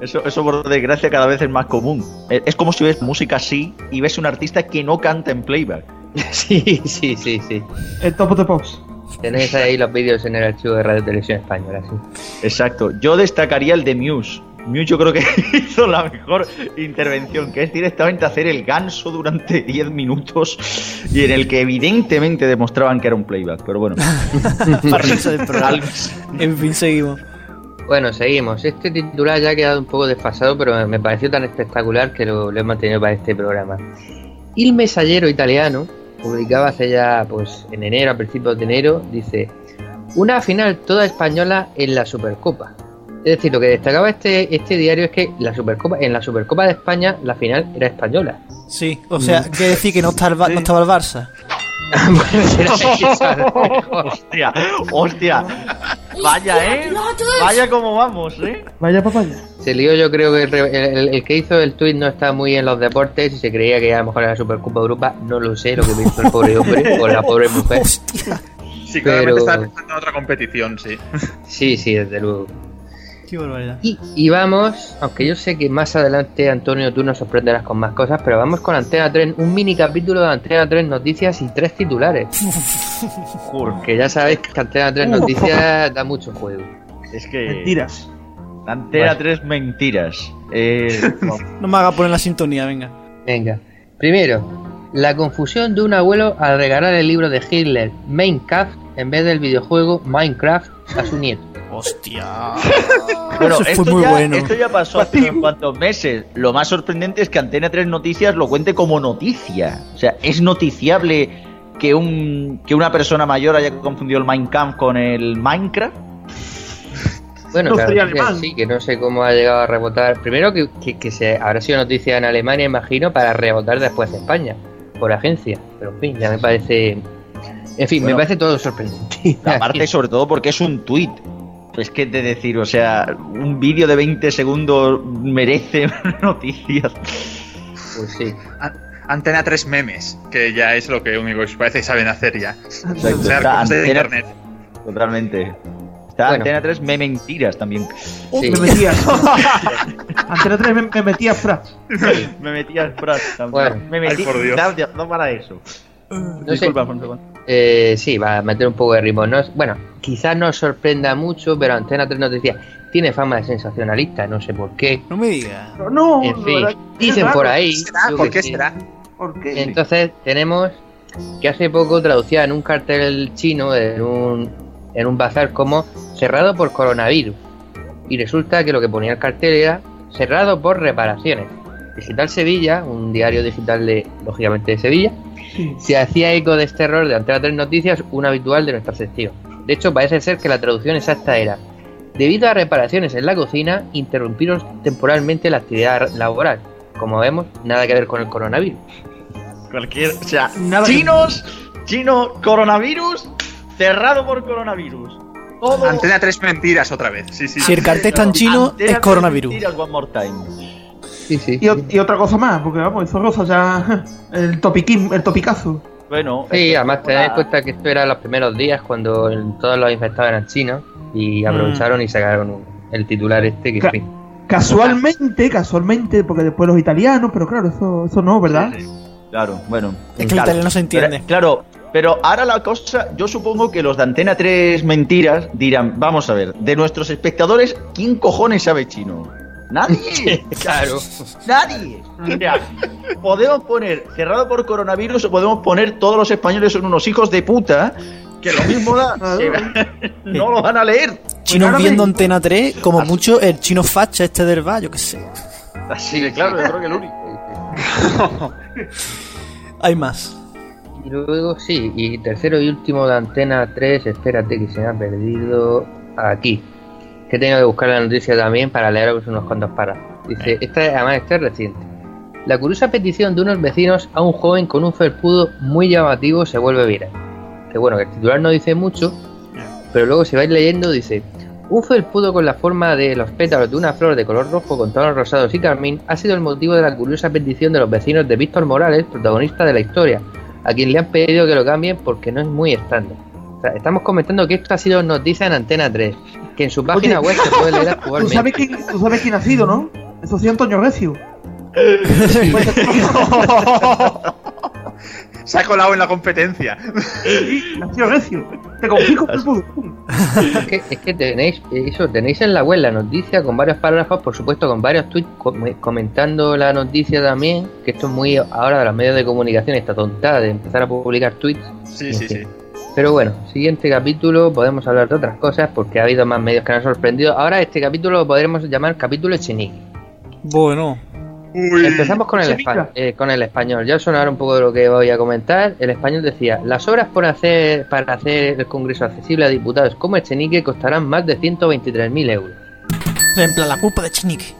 Eso, eso por desgracia cada vez es más común. Es como si ves música así y ves un artista que no canta en playback. Sí, sí, sí, sí. El top of the pops. Tenéis ahí los vídeos en el archivo de Radio Televisión Española, sí. Exacto. Yo destacaría el de Muse. Muse yo creo que hizo la mejor intervención, que es directamente hacer el ganso durante 10 minutos y en el que evidentemente demostraban que era un playback, pero bueno. En fin, seguimos. Bueno, seguimos. Este titular ya ha quedado un poco desfasado, pero me pareció tan espectacular que lo, lo he mantenido para este programa. Il Messaggero italiano publicaba hace ya, pues, en enero, a principios de enero, dice: Una final toda española en la Supercopa. Es decir, lo que destacaba este, este diario es que la Supercopa, en la Supercopa de España la final era española. Sí, o sea, quiere decir que no, está el no estaba el Barça. hostia, hostia. Vaya, eh. Vaya como vamos, eh. Vaya papaya. Se lió, yo creo que el, re- el- el que hizo el tuit no está muy en los deportes y se creía que a lo mejor era la Supercopa de Europa. No lo sé lo que hizo el pobre hombre o la pobre mujer. Sí, Pero- claramente está pensando en otra competición, sí. Sí, sí, desde luego. Qué barbaridad. Y, y vamos, aunque yo sé que más adelante, Antonio, tú nos sorprenderás con más cosas, pero vamos con Antena 3, un mini capítulo de Antena 3 Noticias y tres titulares. Porque ya sabéis que Antena 3 Noticias da mucho juego. Es que. Mentiras. Antena Bueno. 3 mentiras. Eh, no. No me hagas poner la sintonía, venga. Venga. Primero, la confusión de un abuelo al regalar el libro de Hitler, Minecraft, en vez del videojuego Minecraft, a su nieto. Hostia. Bueno, Eso fue esto, muy ya, bueno. esto ya pasó hace unos cuantos meses. Lo más sorprendente es que Antena 3 Noticias lo cuente como noticia. O sea, es noticiable que un que una persona mayor haya confundido el Minecraft con el Minecraft. Bueno, No claro, que sí, que no sé cómo ha llegado a rebotar. Primero que, que, que se habrá sido noticia en Alemania, imagino, para rebotar después en España, por agencia. Pero en fin, ya me parece. En fin, Bueno. me parece todo sorprendente. Aparte, sobre todo porque es un tuit. Es que de decir, o sea, un vídeo de 20 segundos merece noticias. Pues sí. Antena 3 memes, que ya es lo que único que parece que saben hacer ya. Exacto, O sea, está cosas de Antena- internet. Totalmente. Está Bueno. Antena 3 me mentiras también. Sí. Me metías. Antena 3 me, me metía fraps. me metí al frat también. Bueno. me metí. Ay, por Dios. No, no para eso. No sé. Disculpa, Alfonso. Eh, sí, va a meter un poco de ritmo. No, bueno, quizás no sorprenda mucho, pero Antena 3 nos decía, tiene fama de sensacionalista, no sé por qué. No me digas. No, En no, fin, ¿verdad? dicen por ahí. ¿Será? ¿Por qué será? ¿Por qué? Entonces tenemos que hace poco traducía en un cartel chino, en un, en un bazar, como cerrado por coronavirus. Y resulta que lo que ponía el cartel era cerrado por reparaciones. Digital Sevilla, un diario digital de, lógicamente, de Sevilla, se hacía eco de este error de Antena 3 Noticias, un habitual de nuestra sección. De hecho, parece ser que la traducción exacta era: Debido a reparaciones en la cocina, interrumpieron temporalmente la actividad laboral. Como vemos, nada que ver con el coronavirus. Cualquier. O sea, Nada que- chinos, chino, coronavirus, cerrado por coronavirus. Todo. Antena 3 mentiras otra vez. Sí, sí. Si el cartel está en chino, Antena es 3 coronavirus. mentiras one more time. Sí, sí. Y, o- y otra cosa más, porque vamos, eso roza ya el topiquín, el topicazo. Bueno. Sí, esto- además tened en cuenta que esto era los primeros días cuando el- todos los infectados eran chinos y aprovecharon y sacaron un- el titular este que, Ca- fin. Casualmente, casualmente, porque después los italianos, pero claro, eso, eso no, ¿verdad? Sí, sí. Claro, bueno. Es que el claro. italiano se entiende. Pero- claro, pero ahora la cosa, yo supongo que los de Antena 3 Mentiras dirán, vamos a ver, de nuestros espectadores, ¿quién cojones sabe chino? Nadie. Claro. Nadie. Mira, podemos poner cerrado por coronavirus o podemos poner todos los españoles son unos hijos de puta que lo mismo da. no lo van a leer. Chinos Pues viendo Antena 3, como mucho el chino facha este del bar, yo qué sé. Así de claro, yo creo que el único. Hay más. Y luego, sí, y tercero y último de Antena 3, espérate que se me ha perdido aquí. Que he tenido que buscar la noticia también para leeros unos cuantos párrafos. Dice, esta, además esta es reciente. La curiosa petición de unos vecinos a un joven con un felpudo muy llamativo se vuelve viral. Que bueno, que el titular no dice mucho, pero luego si vais leyendo dice, un felpudo con la forma de los pétalos de una flor de color rojo con tonos rosados y carmín ha sido el motivo de la curiosa petición de los vecinos de Víctor Morales, protagonista de la historia, a quien le han pedido que lo cambien porque no es muy estándar. O sea, estamos comentando que esto ha sido noticia en Antena 3, que en su página Oye, web se puede leer ¿Tú actualmente. sabes, quién, tú sabes quién ha sido, ¿no? Eso ha sido Antonio Recio. Se ha colado en la competencia. Te pudo. es, que, es que tenéis eso, tenéis en la web la noticia con varios párrafos, por supuesto con varios tweets com- comentando la noticia también, que esto es muy ahora de los medios de comunicación, esta tontada de empezar a publicar tweets. Sí, sí, sí. Pero bueno, siguiente capítulo podemos hablar de otras cosas porque ha habido más medios que nos han sorprendido. Ahora este capítulo lo podremos llamar capítulo Echenique. Bueno. Empezamos con el, Echenique. eh, con el español. Ya os sonará un poco de lo que voy a comentar. El español decía, las obras por hacer para hacer el Congreso accesible a diputados como Echenique costarán más de 123.000 euros. En plan, la culpa de Chinique.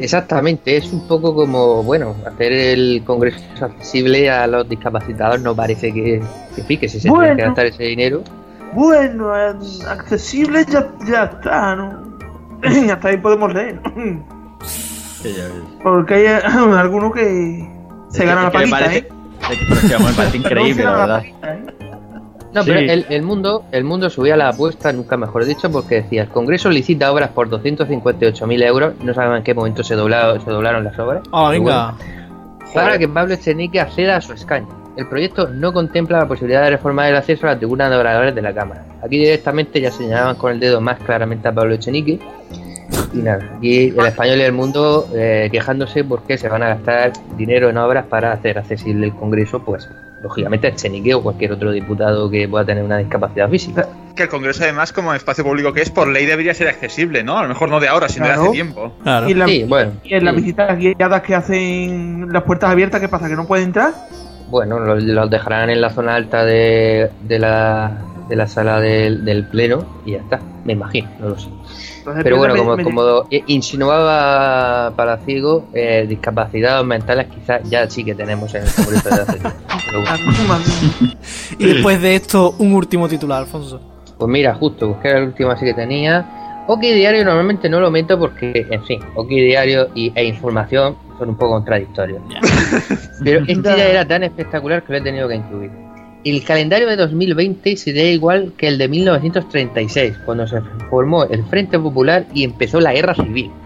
Exactamente, es un poco como, bueno, hacer el Congreso accesible a los discapacitados no parece que, que, en fin, que si se tiene que Bueno. gastar ese dinero. Bueno, accesible ya, ya está, ¿no? Hasta ahí podemos leer. Porque hay eh, algunos que se ganan la palita, parece- ¿eh? Es que me parece increíble, la verdad. No, Sí. pero el, el mundo el mundo subía la apuesta, nunca mejor dicho, porque decía, el Congreso licita obras por 258.000 euros, no saben en qué momento se, doblaron se doblaron las obras. Ah, pero venga. bueno, para que Pablo Echenique acceda a su escaño. El proyecto no contempla la posibilidad de reformar el acceso a la tribuna de oradores de la Cámara. Aquí directamente ya señalaban con el dedo más claramente a Pablo Echenique. Y nada, aquí el español y el mundo eh, quejándose porque se van a gastar dinero en obras para hacer accesible el Congreso, pues lógicamente a Echenique o cualquier otro diputado que pueda tener una discapacidad física. Que el Congreso, además, como espacio público que es, por ley debería ser accesible, ¿no? A lo mejor no de ahora, sino de Claro. hace tiempo. Y en, la- Sí, bueno, y en las visitas guiadas que hacen las puertas abiertas, ¿qué pasa? ¿Que no pueden entrar? Bueno, los, los dejarán en la zona alta de, de la, de la sala del, del pleno y ya está, me imagino, no lo sé. Entonces, Pero bueno, como, me- como insinuaba Palaciego, eh, discapacidades mentales quizás ya sí que tenemos en el de bueno. Y después de esto, un último titular, Alfonso. Pues mira, justo, busqué el último así que tenía. OK Diario normalmente no lo meto porque, en fin, OK Diario y, e información son un poco contradictorios. Pero este ya era tan espectacular que lo he tenido que incluir. El calendario de 2020 sería igual que el de 1936, cuando se formó el Frente Popular y empezó la Guerra Civil.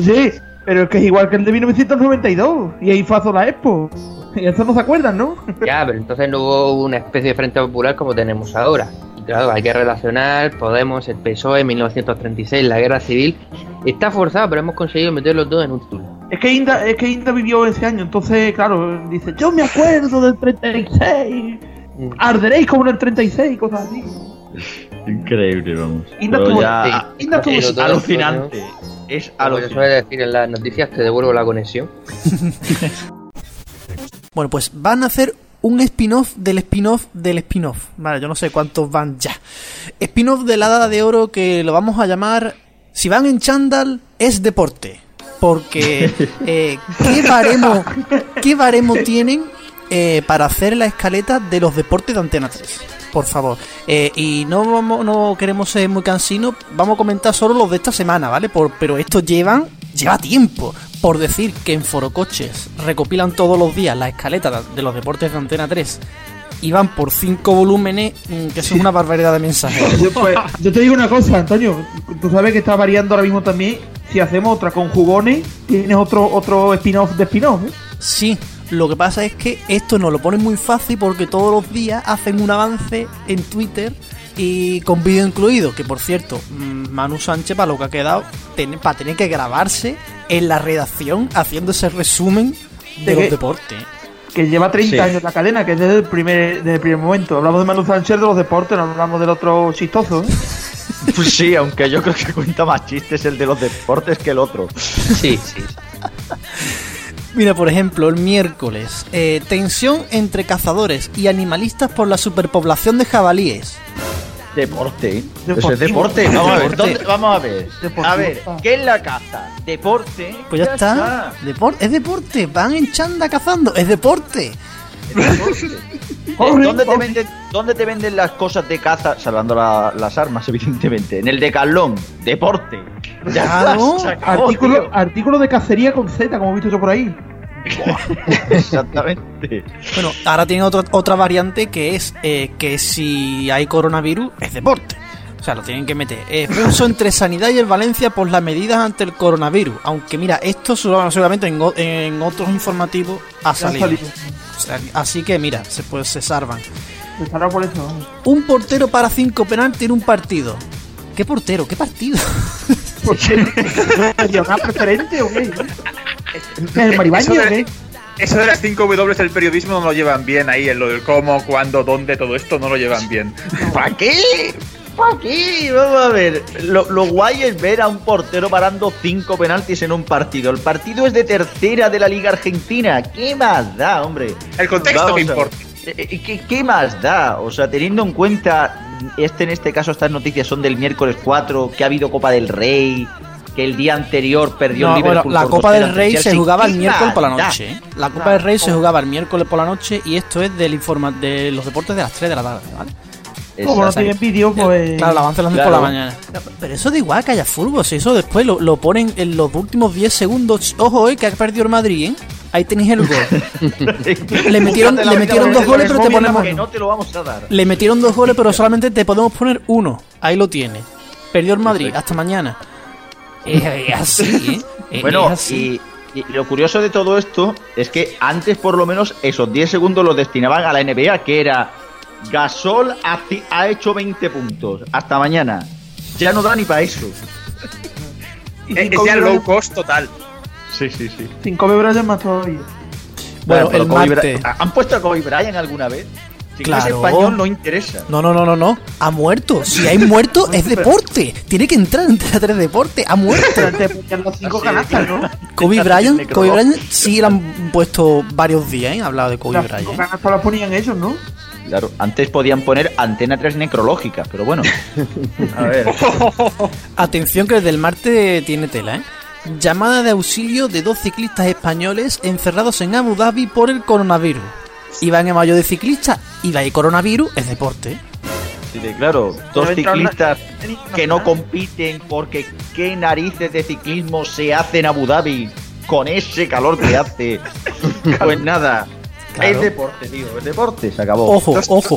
Sí, pero es que es igual que el de 1992. Y ahí fue a la Expo. Y eso no se acuerdan, ¿no? Ya, pero entonces no hubo una especie de Frente Popular como tenemos ahora. Y claro, hay que relacionar Podemos, el PSOE, 1936, la Guerra Civil. Está forzado, pero hemos conseguido meterlos todos en un título. Es que Inda, es que Inda vivió ese año, entonces, claro, dice, yo me acuerdo del 36. Arderéis como en el 36 y cosas así. Increíble, vamos. Inda Pero tuvo- ya sí, Inda tuvo- es alucinante. Es Como se alucinante. suele decir en las noticias, te devuelvo la conexión. Bueno, pues van a hacer un spin-off del spin-off del spin-off. Vale, yo no sé cuántos van ya. Spin-off de la Dada de Oro que lo vamos a llamar Si van en chándal, es deporte. Porque, eh, ¿qué, baremo, ¿qué baremo tienen eh, para hacer la escaleta de los deportes de Antena 3? Por favor. Eh, y no, vamos, no queremos ser muy cansinos, vamos a comentar solo los de esta semana, ¿vale? Por, pero esto llevan, lleva tiempo. Por decir que en Forocoches recopilan todos los días la escaleta de los deportes de Antena 3 y van por cinco volúmenes, mm, que eso es una barbaridad de mensajes. Yo, pues, yo te digo una cosa, Antonio. Tú sabes que está variando ahora mismo también. Si hacemos otra con jugones, tienes otro otro spin-off de spin-off. ¿eh? Sí, lo que pasa es que esto nos lo ponen muy fácil porque todos los días hacen un avance en Twitter y con vídeo incluido. Que por cierto, mm, Manu Sánchez, para lo que ha quedado, para tener que grabarse en la redacción haciendo ese resumen de, ¿De los deportes. Que lleva 30 Sí. años la cadena, que es desde el primer, desde el primer momento. Hablamos de Manu Sánchez de los deportes, no hablamos del otro chistoso. ¿eh? Pues sí, aunque yo creo que cuenta más chistes el de los deportes que el otro. Sí, sí. Mira, por ejemplo, el miércoles, eh, tensión entre cazadores y animalistas por la superpoblación de jabalíes. Deporte. Eso es deporte. Vamos a ver. Deporte. ¿dónde- vamos a ver. Deportivo. A ver, ¿qué es la caza? Deporte. Pues ya, está. Depor- es deporte. Van en chanda cazando. Es deporte. Eh, ¿Dónde, te venden, ¿Dónde te venden las cosas de caza? Salvando la- las armas, evidentemente. En el decalón. Deporte. Ya acabó, Artículo, tío. artículo de cacería con Z, como he visto yo por ahí. Exactamente. Bueno, ahora tiene otra, otra variante que es eh, que si hay coronavirus, es deporte. O sea, lo tienen que meter. Eh, pulso entre Sanidad y el Valencia por las medidas ante el coronavirus. Aunque mira, esto segura- seguramente en, en otros informativos ha salido. salido. O sea, así que mira, se, pues, se salvan. Estará por eso. Un portero para cinco penaltis en un partido. ¿Qué portero? ¿Qué partido? ¿Sería una preferente o qué? ¿El maribaño Eso o de- qué? Eso de las 5 W del periodismo no lo llevan bien ahí, en lo del cómo, cuándo, dónde, todo esto no lo llevan bien. ¿Para qué? ¿Para qué? Vamos a ver. Lo, lo guay es ver a un portero parando cinco penaltis en un partido. El partido es de tercera de la Liga Argentina. ¿Qué más da, hombre? El contexto Vamos importa. Eh, ¿Qué, qué más da? O sea, teniendo en cuenta, este en este caso, estas noticias son del miércoles 4, que ha habido Copa del Rey, que el día anterior perdió No, el bueno, Liverpool. la por Copa 2-0 del Rey se jugaba el ¿Qué miércoles por la noche. ¿eh? La Copa del Rey se jugaba el miércoles por la noche y esto es del informa de los deportes de las 3 de la tarde, ¿vale? Como no tienen vídeo, pues. Claro, la avance lo hacen Claro. por la mañana. Pero eso da igual que haya fútbol, si eso después lo, lo ponen en los últimos 10 segundos. Ojo, eh, que ha perdido el Madrid, ¿eh? Ahí tenéis el gol. le metieron, le vida metieron dos el goles, pero te ponemos. Que no te lo vamos a dar. Le metieron dos goles, pero solamente te podemos poner uno. Ahí lo tiene. Perdió el Madrid. Hasta mañana. Es, es así, ¿eh? Es- Bueno, es así. y, y lo curioso de todo esto es que antes por lo menos esos 10 segundos los destinaban a la NBA, que era Gasol ha, hecho 20 puntos. Hasta mañana. Ya no da ni para eso. Es es ya low cost total. Sí, sí, sí. Sin Kobe Bryant más todavía. Bueno, el Kobe. Bryant- ¿Han puesto a Kobe Bryant alguna vez? Si no es Claro. español, no interesa. No, no, no, no, no. Ha muerto. Si hay muerto, es deporte. Tiene que entrar entre las tres deportes. Ha muerto. los cinco canastas, ¿no? Kobe Bryant, Kobe no. Bryant sí le han puesto varios días, ¿eh? Ha hablado de Kobe Las Bryant. cinco canastas las ponían ellos, ¿no? Claro, antes podían poner antena 3 necrológica, pero bueno. A ver. Atención que desde el martes tiene tela, ¿eh? Llamada de auxilio de dos ciclistas españoles encerrados en Abu Dhabi por el coronavirus. Iban en mayo de ciclistas y de ahí coronavirus es deporte. ¿eh? Sí, de- claro, dos ciclistas que no compiten porque qué narices de ciclismo se hace en Abu Dhabi con ese calor que hace. Pues nada, Claro. es deporte, tío, es deporte, se acabó. Ojo, ojo,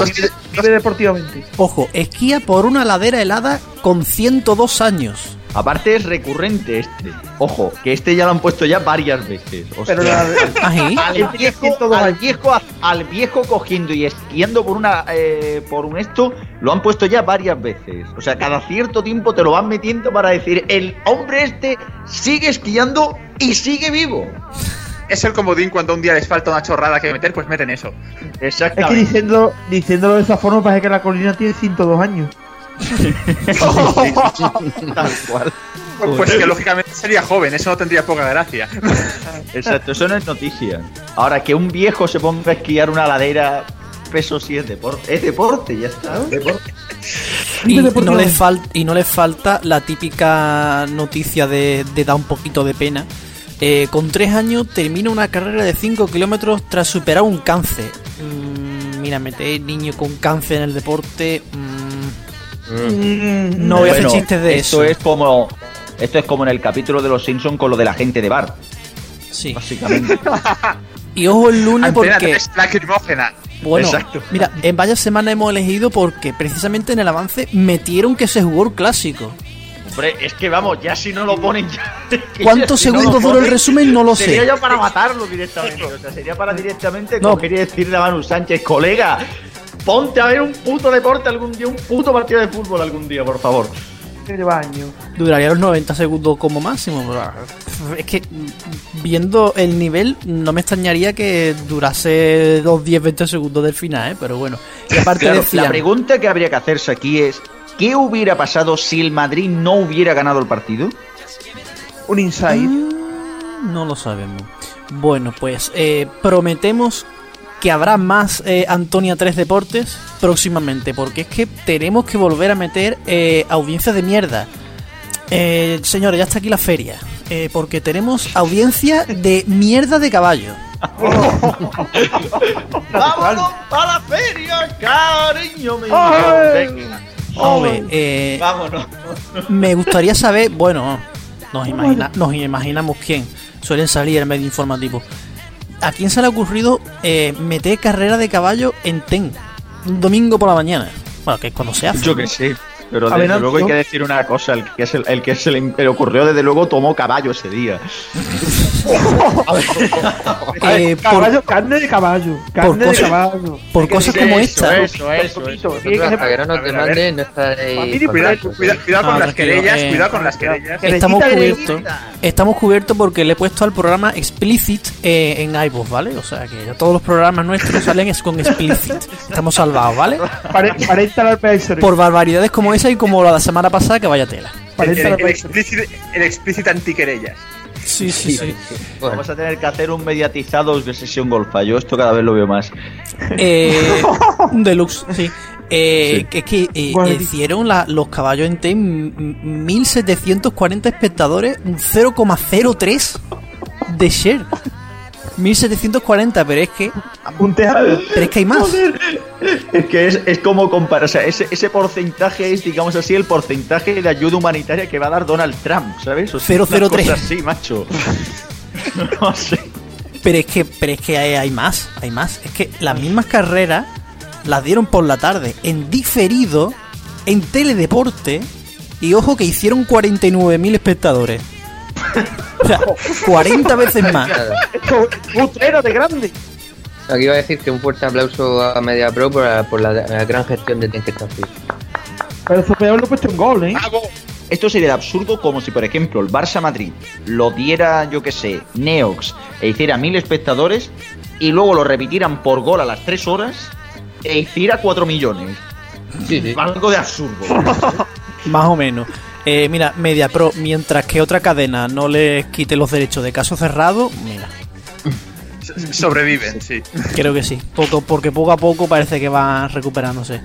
Vive deportivamente. ojo, esquía por una ladera helada con 102 años. Aparte es recurrente este. Ojo, que este ya lo han puesto ya varias veces. O Pero sea, la- ¿Ah, sí? al viejo, al viejo, al viejo cogiendo y esquiando por una eh, por un esto lo han puesto ya varias veces. O sea, cada cierto tiempo te lo van metiendo para decir el hombre este sigue esquiando y sigue vivo. Es el comodín cuando un día les falta una chorrada que meter, pues meten eso. Es que Exactamente. diciendo, diciéndolo de esa forma parece que la colina tiene 102 años. Tal cual. Pues, pues que lógicamente sería joven, eso no tendría poca gracia. Exacto, eso no es noticia. Ahora que un viejo se ponga a esquiar una ladera, eso sí es deporte. Es deporte, ya está. Deporte. Y, no les fal- y no les falta la típica noticia de, de da un poquito de pena. Eh, con tres años termina una carrera de 5 kilómetros tras superar un cáncer. Mm, mira, meter niño con cáncer en el deporte. mm, no voy a hacer Bueno, chistes de esto eso. es como esto es como en el capítulo de los Simpsons con lo de la gente de bar. Sí. Básicamente. Y ojo el lunes porque. 3 lacrimógena. Bueno, Exacto. mira, en vaya semana hemos elegido porque precisamente en el avance metieron que se jugó el clásico. Hombre, es que vamos, ya si no lo ponen ya. ¿Cuántos si no segundos lo duró el resumen? No lo sé. Sería ya para matarlo directamente. O sea, sería para directamente No. y decirle a Manu Sánchez, colega, ponte a ver un puto deporte algún día, un puto partido de fútbol algún día, por favor. Que lleva años. Duraría los 90 segundos como máximo. Es que viendo el nivel, no me extrañaría que durase los 10-20 segundos del final, ¿eh? Pero bueno. Y aparte Claro, decían, la pregunta que habría que hacerse aquí es: ¿qué hubiera pasado si el Madrid no hubiera ganado el partido? Un insight. "Mm, no lo sabemos. Bueno, pues eh, prometemos que habrá más eh, Antonia 3 Deportes próximamente, porque es que tenemos que volver a meter eh, audiencias de mierda. Eh, señores, ya está aquí la feria, eh, porque tenemos audiencia de mierda de caballo. ¡Vámonos a la feria, cariño mío! Hombre, eh, Vámonos. me gustaría saber, bueno, nos, imagina- nos imaginamos quién. Suelen salir en medio informativo. ¿A quién se le ha ocurrido eh, meter carrera de caballo en TEN? Un domingo por la mañana. Bueno, que es cuando se hace. Yo que sé. Pero desde ver, luego hay que decir una cosa, el que, es el, el que se le ocurrió desde luego tomó caballo ese día. Eh, por- caballo, carne de caballo. Carne de cosas- caballo. por cosas como esta. Eso, eso, eso. Hasta que no nos demanden, no estaréis Cuidado, con las querellas, cuidado con las querellas. Estamos cubiertos. Estamos cubiertos porque le he puesto al programa Explicit eh, en iVoox, ¿vale? O sea que ya todos los programas nuestros salen es con Explicit. Estamos salvados, ¿vale? Pare- Parental advisory. Por barbaridades como esa y como la de la semana pasada que vaya tela. El, el, el explícito, el explícito antiquerellas. Sí, sí, sí. Vamos a tener que hacer un mediatizados de sesión golfa. Yo esto cada vez lo veo más. Eh, un deluxe, sí. Eh, Sí. que Es que eh, Bueno, hicieron la- los caballos en T 1740 espectadores, un 0,03 de share. 1740, pero es que. Pero es que hay más. Es que es, es como comparar, o sea, ese, ese porcentaje es, digamos así, el porcentaje de ayuda humanitaria que va a dar Donald Trump, ¿sabes? O sea, una 003. cosa así, macho. no sé. Pero es que, pero es que hay, hay más, hay más. Es que las mismas carreras las dieron por la tarde, en diferido, en teledeporte, y ojo que hicieron 49.000 espectadores. O sea, 40 veces más. Putrero de grande. Aquí iba a decir que un fuerte aplauso a Media Pro por la, por la, la gran gestión de Tinketafis. Pero eso peor lo he puesto en gol, ¿eh? Esto sería de absurdo como si, por ejemplo, el Barça Madrid lo diera, yo que sé, Neox e hiciera mil espectadores y luego lo repitieran por gol a las tres horas e hiciera cuatro millones. Algo de absurdo. Más o menos. Eh, mira, Media Pro, mientras que otra cadena no les quite los derechos de caso cerrado, mira, Sobreviven, sí. creo que sí. Poco, porque poco a poco parece que van recuperándose.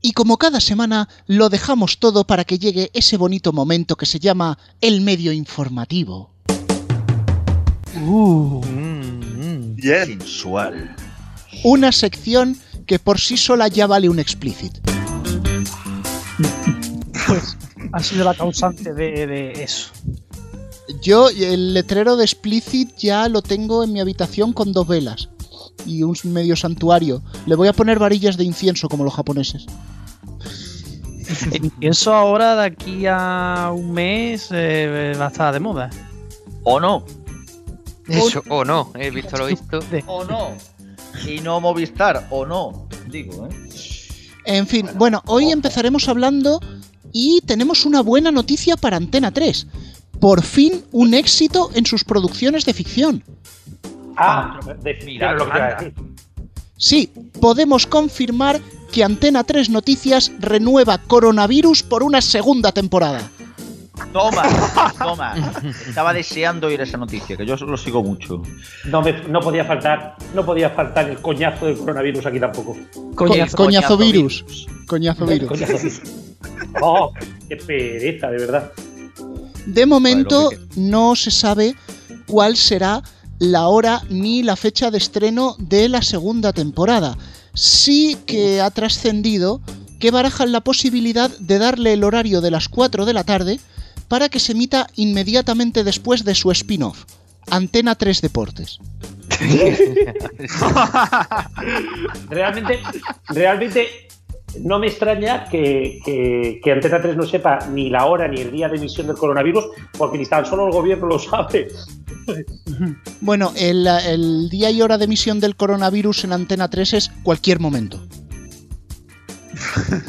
Y como cada semana lo dejamos todo para que llegue ese bonito momento que se llama el medio informativo. Uh. Sensual. Una sección que por sí sola ya vale un explicit. Pues ha sido la causante de, de eso. Yo el letrero de explicit ya lo tengo en mi habitación con dos velas y un medio santuario. Le voy a poner varillas de incienso como los japoneses. Pienso ahora, de aquí a un mes, eh, va a estar de moda. ¿O no? Eso, o no, he visto lo visto. ¿O no? Y no Movistar, ¿o no? Digo, ¿eh? En fin, bueno, hoy empezaremos hablando y tenemos una buena noticia para Antena 3. Por fin un éxito en sus producciones de ficción. Ah, de, mira lo que decir. Sí, podemos confirmar que Antena 3 Noticias renueva Coronavirus por una segunda temporada. Toma, toma. Estaba deseando oír esa noticia, que yo lo sigo mucho. No, me- no podía faltar, no podía faltar el coñazo del coronavirus aquí tampoco. Coñazo, coñazo virus. Coñazo virus. Coñazo virus. Oh, qué pereza, de verdad. De momento no se sabe cuál será la hora ni la fecha de estreno de la segunda temporada. Sí que ha trascendido que barajan la posibilidad de darle el horario de las 4 de la tarde para que se emita inmediatamente después de su spin-off, Antena 3 Deportes. Realmente, realmente no me extraña que, que, que Antena 3 no sepa ni la hora ni el día de emisión del coronavirus, porque ni tan solo el gobierno lo sabe. Bueno, el, el día y hora de emisión del coronavirus en Antena 3 es cualquier momento.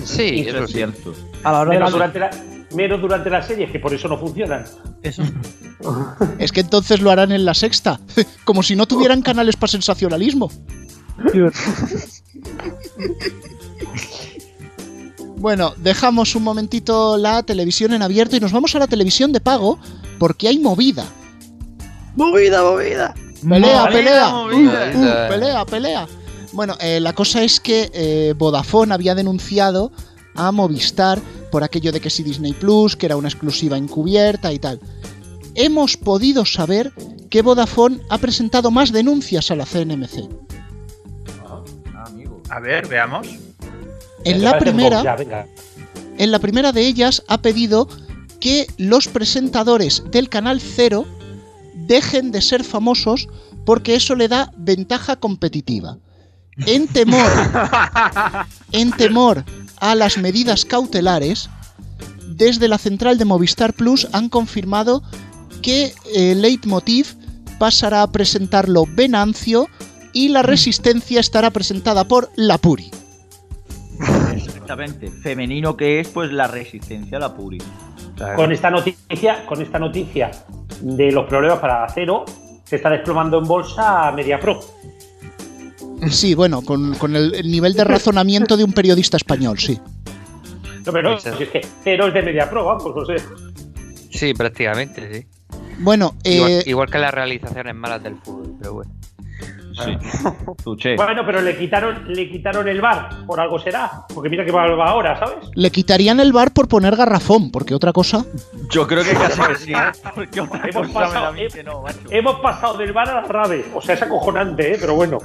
Sí, eso es cierto. A la hora de la- durante la, menos durante las series, que por eso no funcionan. Eso. Es que entonces lo harán en la sexta, como si no tuvieran canales para sensacionalismo. Bueno, dejamos un momentito la televisión en abierto y nos vamos a la televisión de pago porque hay movida. Movida, movida. Pelea, Movida, pelea. movida. Uh, uh, pelea, pelea. Bueno, eh, la cosa es que eh, Vodafone había denunciado a Movistar por aquello de que si Disney Plus, que era una exclusiva encubierta y tal. Hemos podido saber que Vodafone ha presentado más denuncias a la CNMC. A ver, veamos. En la primera, en la primera de ellas ha pedido que los presentadores del canal Cero dejen de ser famosos porque eso le da ventaja competitiva. En temor, en temor a las medidas cautelares, desde la central de Movistar Plus han confirmado que eh, Leitmotiv pasará a presentarlo Venancio y la resistencia estará presentada por Lapuri. Exactamente. Femenino que es, pues la resistencia a la puri. Con esta noticia, con esta noticia de los problemas para cero, se está desplomando en bolsa MediaPro. Sí, bueno, con, con el, el nivel de razonamiento de un periodista español, sí. No, pero no, si es que cero es de MediaPro, vamos, no sé. Sí, prácticamente, sí. Bueno, Igual, eh, igual que las realizaciones malas del fútbol, pero bueno. Bueno, pero le quitaron, le quitaron el bar, por algo será. Porque mira que va ahora, ¿sabes? le quitarían el bar por poner garrafón, porque otra cosa. Yo creo que casi que sí. Porque otra Hemos cosa pasado, a mí que no, macho. hemos pasado del bar a la rave. O sea, es acojonante, ¿eh? Pero bueno.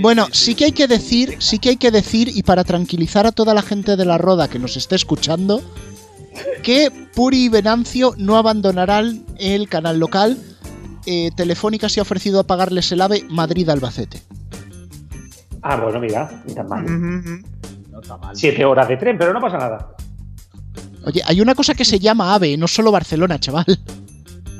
Bueno, sí que hay que decir, sí que hay que decir, y para tranquilizar a toda la gente de la roda que nos esté escuchando, que Puri y Venancio no abandonarán el canal local. Eh, Telefónica se ha ofrecido a pagarles el AVE Madrid-Albacete. Ah, bueno, mira, ni tan mal. Siete horas de tren, pero no pasa nada. Oye, hay una cosa que se llama AVE, no solo Barcelona, chaval.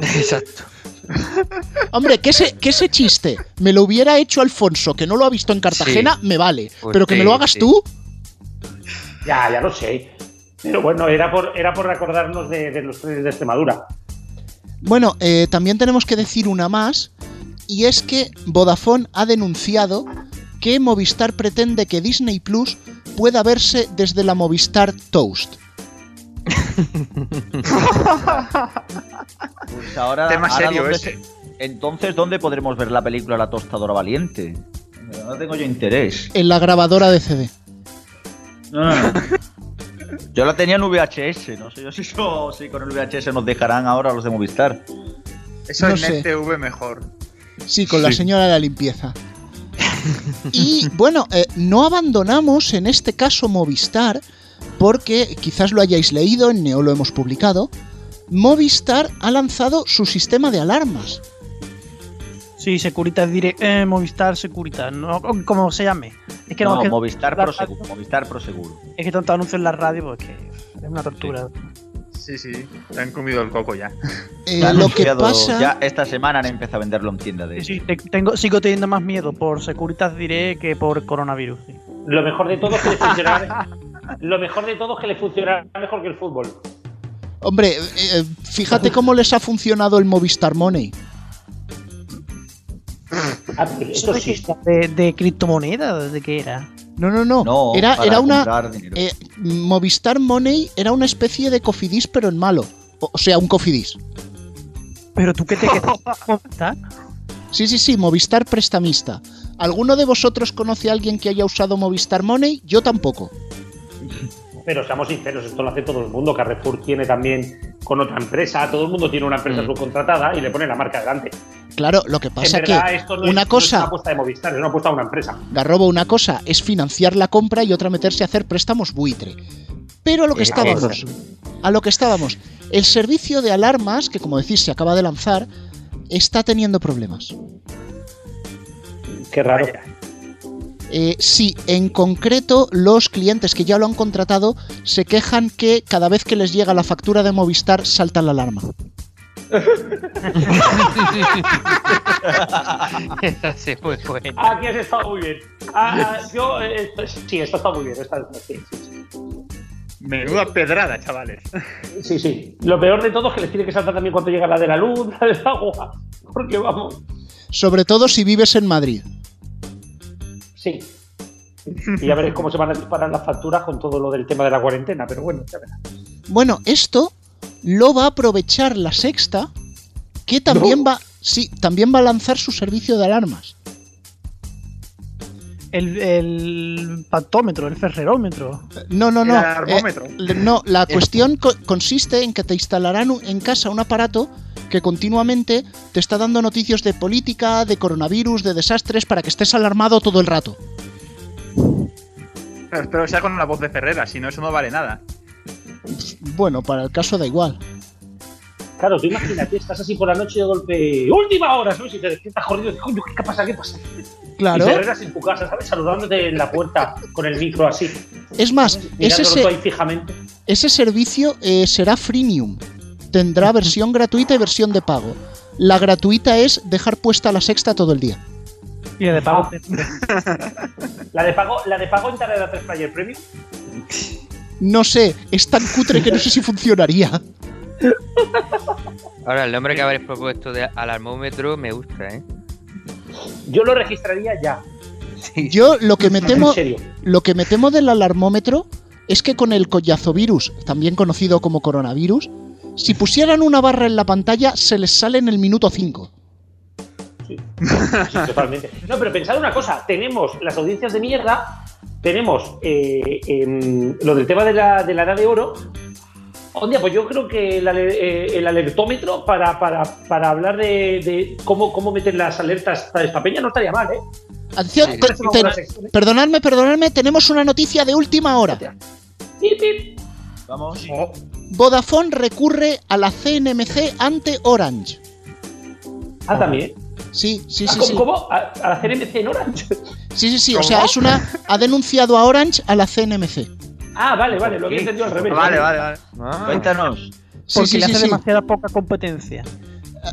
Exacto. Hombre, que ese, que ese chiste me lo hubiera hecho Alfonso, que no lo ha visto en Cartagena, Sí. me vale. Pues Pero que me lo hagas sí. tú, Ya, ya lo sé. Pero bueno, era por, era por recordarnos de, de los trenes de Extremadura. Bueno, eh, también tenemos que decir una más, y es que Vodafone ha denunciado que Movistar pretende que Disney Plus pueda verse desde la Movistar Toast. Pues ahora, Tema ahora serio ¿dónde ese. se- Entonces, ¿dónde podremos ver la película La Tostadora Valiente? No tengo yo interés. En la grabadora de CD. Ah. Yo la tenía en VHS, no sé yo si, eso- si con el VHS nos dejarán ahora los de Movistar. Eso No en. NTV mejor. Sí, con la señora de la limpieza. Y bueno, eh, no abandonamos en este caso Movistar, porque quizás lo hayáis leído, en Neo lo hemos publicado. Movistar ha lanzado su sistema de alarmas. Sí, Securitas Direct, eh, Movistar Securitas, no, como se llame. Es que no, No, es que, Movistar Proseguro. Movistar Proseguro. es que tanto anuncio en la radio, pues que es una tortura. Sí, sí. Te han comido el coco ya. Eh, han lo que pasa... Ya esta semana han empezado a venderlo en tienda de Sí, sí, te- tengo, sigo teniendo más miedo por Securitas Direct que por coronavirus. sí. Lo mejor de todo es que le funcionará. lo mejor de todo es que le funcionará mejor que el fútbol. Hombre, eh, fíjate cómo les ha funcionado el Movistar Money. Ah, Eso de, sí. de, de criptomonedas? ¿De qué era? No, no, no. No, era, era una. eh, Movistar Money era una especie de cofidis, pero en malo. O, o sea, un cofidis. ¿Pero tú qué te quedas? Movistar? Sí, sí, sí, Movistar prestamista. ¿Alguno de vosotros conoce a alguien que haya usado Movistar Money? Yo tampoco. Pero seamos sinceros, esto lo hace todo el mundo. Carrefour tiene también con otra empresa. Todo el mundo tiene una empresa subcontratada y le pone la marca delante. Claro, lo que pasa en verdad, que esto no una es, no es cosa, una apuesta de Movistar, es una apuesta de una empresa. Garrobo, una cosa es financiar la compra y otra meterse a hacer préstamos buitre. Pero a lo que Eh, estábamos, a lo que estábamos, el servicio de alarmas, que como decís se acaba de lanzar, está teniendo problemas. Qué raro. Eh, sí, en concreto los clientes que ya lo han contratado se quejan que cada vez que les llega la factura de Movistar salta la alarma. sí, muy bueno. Aquí has estado muy bien. Ah, ah, yo, eh, esto- sí, esto está muy bien. esta- sí, sí, sí. Menuda pedrada, chavales. Sí, sí. Lo peor de todo es que les tiene que saltar también cuando llega la de la luz, la del agua. Porque vamos. Sobre todo si vives en Madrid. Sí. Y ya veréis cómo se van a disparar las facturas con todo lo del tema de la cuarentena, pero bueno, ya verás. Bueno, esto lo va a aprovechar la sexta, que también va. Sí, también va a lanzar su servicio de alarmas. El, el pactómetro, el ferrerómetro. No, no, no. El alarmómetro. eh, no, la cuestión co- consiste en que te instalarán en casa un aparato que continuamente te está dando noticias de política, de coronavirus, de desastres, para que estés alarmado todo el rato. Pero espero que sea con una voz de Ferrera, si no, eso no vale nada. Bueno, para el caso da igual. Claro, tú imagínate, estás así por la noche y de golpe. ¡Última hora! ¿sabes? Y te despiertas corriendo ¿qué pasa? ¿Qué pasa? Claro. Y en tu casa, ¿sabes? Saludándote en la puerta con el micro así. Es más, ese, ahí fijamente. ese servicio eh, será freemium. Tendrá versión gratuita y versión de pago. La gratuita es dejar puesta la sexta todo el día. Y de pago. La de pago, la de pago entrará en la 3 Player Premium. No sé, es tan cutre que no sé si funcionaría. Ahora, el nombre que habréis propuesto de alarmómetro me gusta, ¿eh? Yo lo registraría ya. Yo lo que me temo, lo que me temo del alarmómetro es que con el collazovirus, también conocido como coronavirus, si pusieran una barra en la pantalla se les sale en el minuto 5. Sí, totalmente. No, pero pensad una cosa: tenemos las audiencias de mierda, tenemos eh, em, lo del tema de la, de la edad de oro. Hostia, pues yo creo que el, eh, el alertómetro para, para, para hablar de, de cómo, cómo meten las alertas para esta peña no estaría mal, ¿eh? Atención, perdonadme, perdonadme, tenemos una noticia de última hora. Pip, pip. Vamos. Vodafone recurre a la CNMC ante Orange. Ah, también. Sí, sí, Ah, sí, ¿Cómo? sí. cómo? ¿A, a la CNMC en Orange? Sí, sí, sí. O sea, es una. Ha denunciado a Orange a la CNMC. Ah, vale, vale, lo había entendido al revés. Vale, vale, vale. Cuéntanos. Sí, Porque sí, le hace sí. demasiada poca competencia.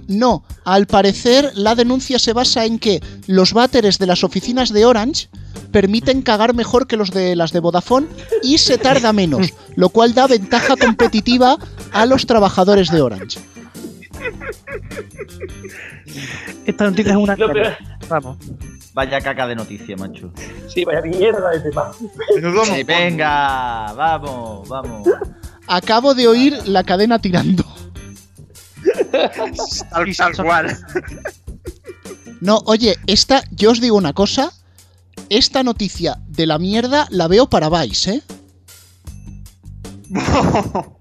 No, al parecer la denuncia se basa en que los váteres de las oficinas de Orange permiten cagar mejor que los de las de Vodafone y se tarda menos, lo cual da ventaja competitiva a los trabajadores de Orange. Esta noticia es una. Lo peor- Vamos. Vaya caca de noticia, macho. Sí, vaya mierda de tema. Sí, venga, vamos, vamos. Acabo de oír la cadena tirando. Tal, tal cual. No, oye, esta, yo os digo una cosa. Esta noticia de la mierda la veo para Vice, ¿eh?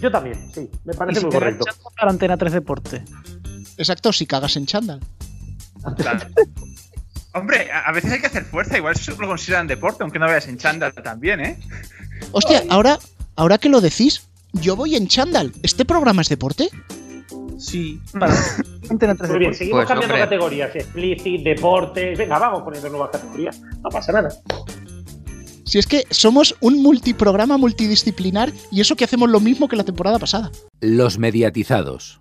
Yo también, sí. Me Y parece si muy te correcto. para Antena 3 Deporte. Exacto, si cagas en chándal. Claro. Hombre, a veces hay que hacer fuerza, igual eso lo consideran deporte, aunque no vayas en chándal también, ¿eh? Hostia, ahora, ahora que lo decís, yo voy en chándal. ¿Este programa es deporte? Sí. Para Antena 3 Muy bien, Deporte. seguimos Pues, cambiando hombre. categorías. Explicit, deportes. Venga, vamos poniendo nuevas categorías. No pasa nada. Si es que somos un multiprograma multidisciplinar y eso que hacemos lo mismo que la temporada pasada. Los mediatizados.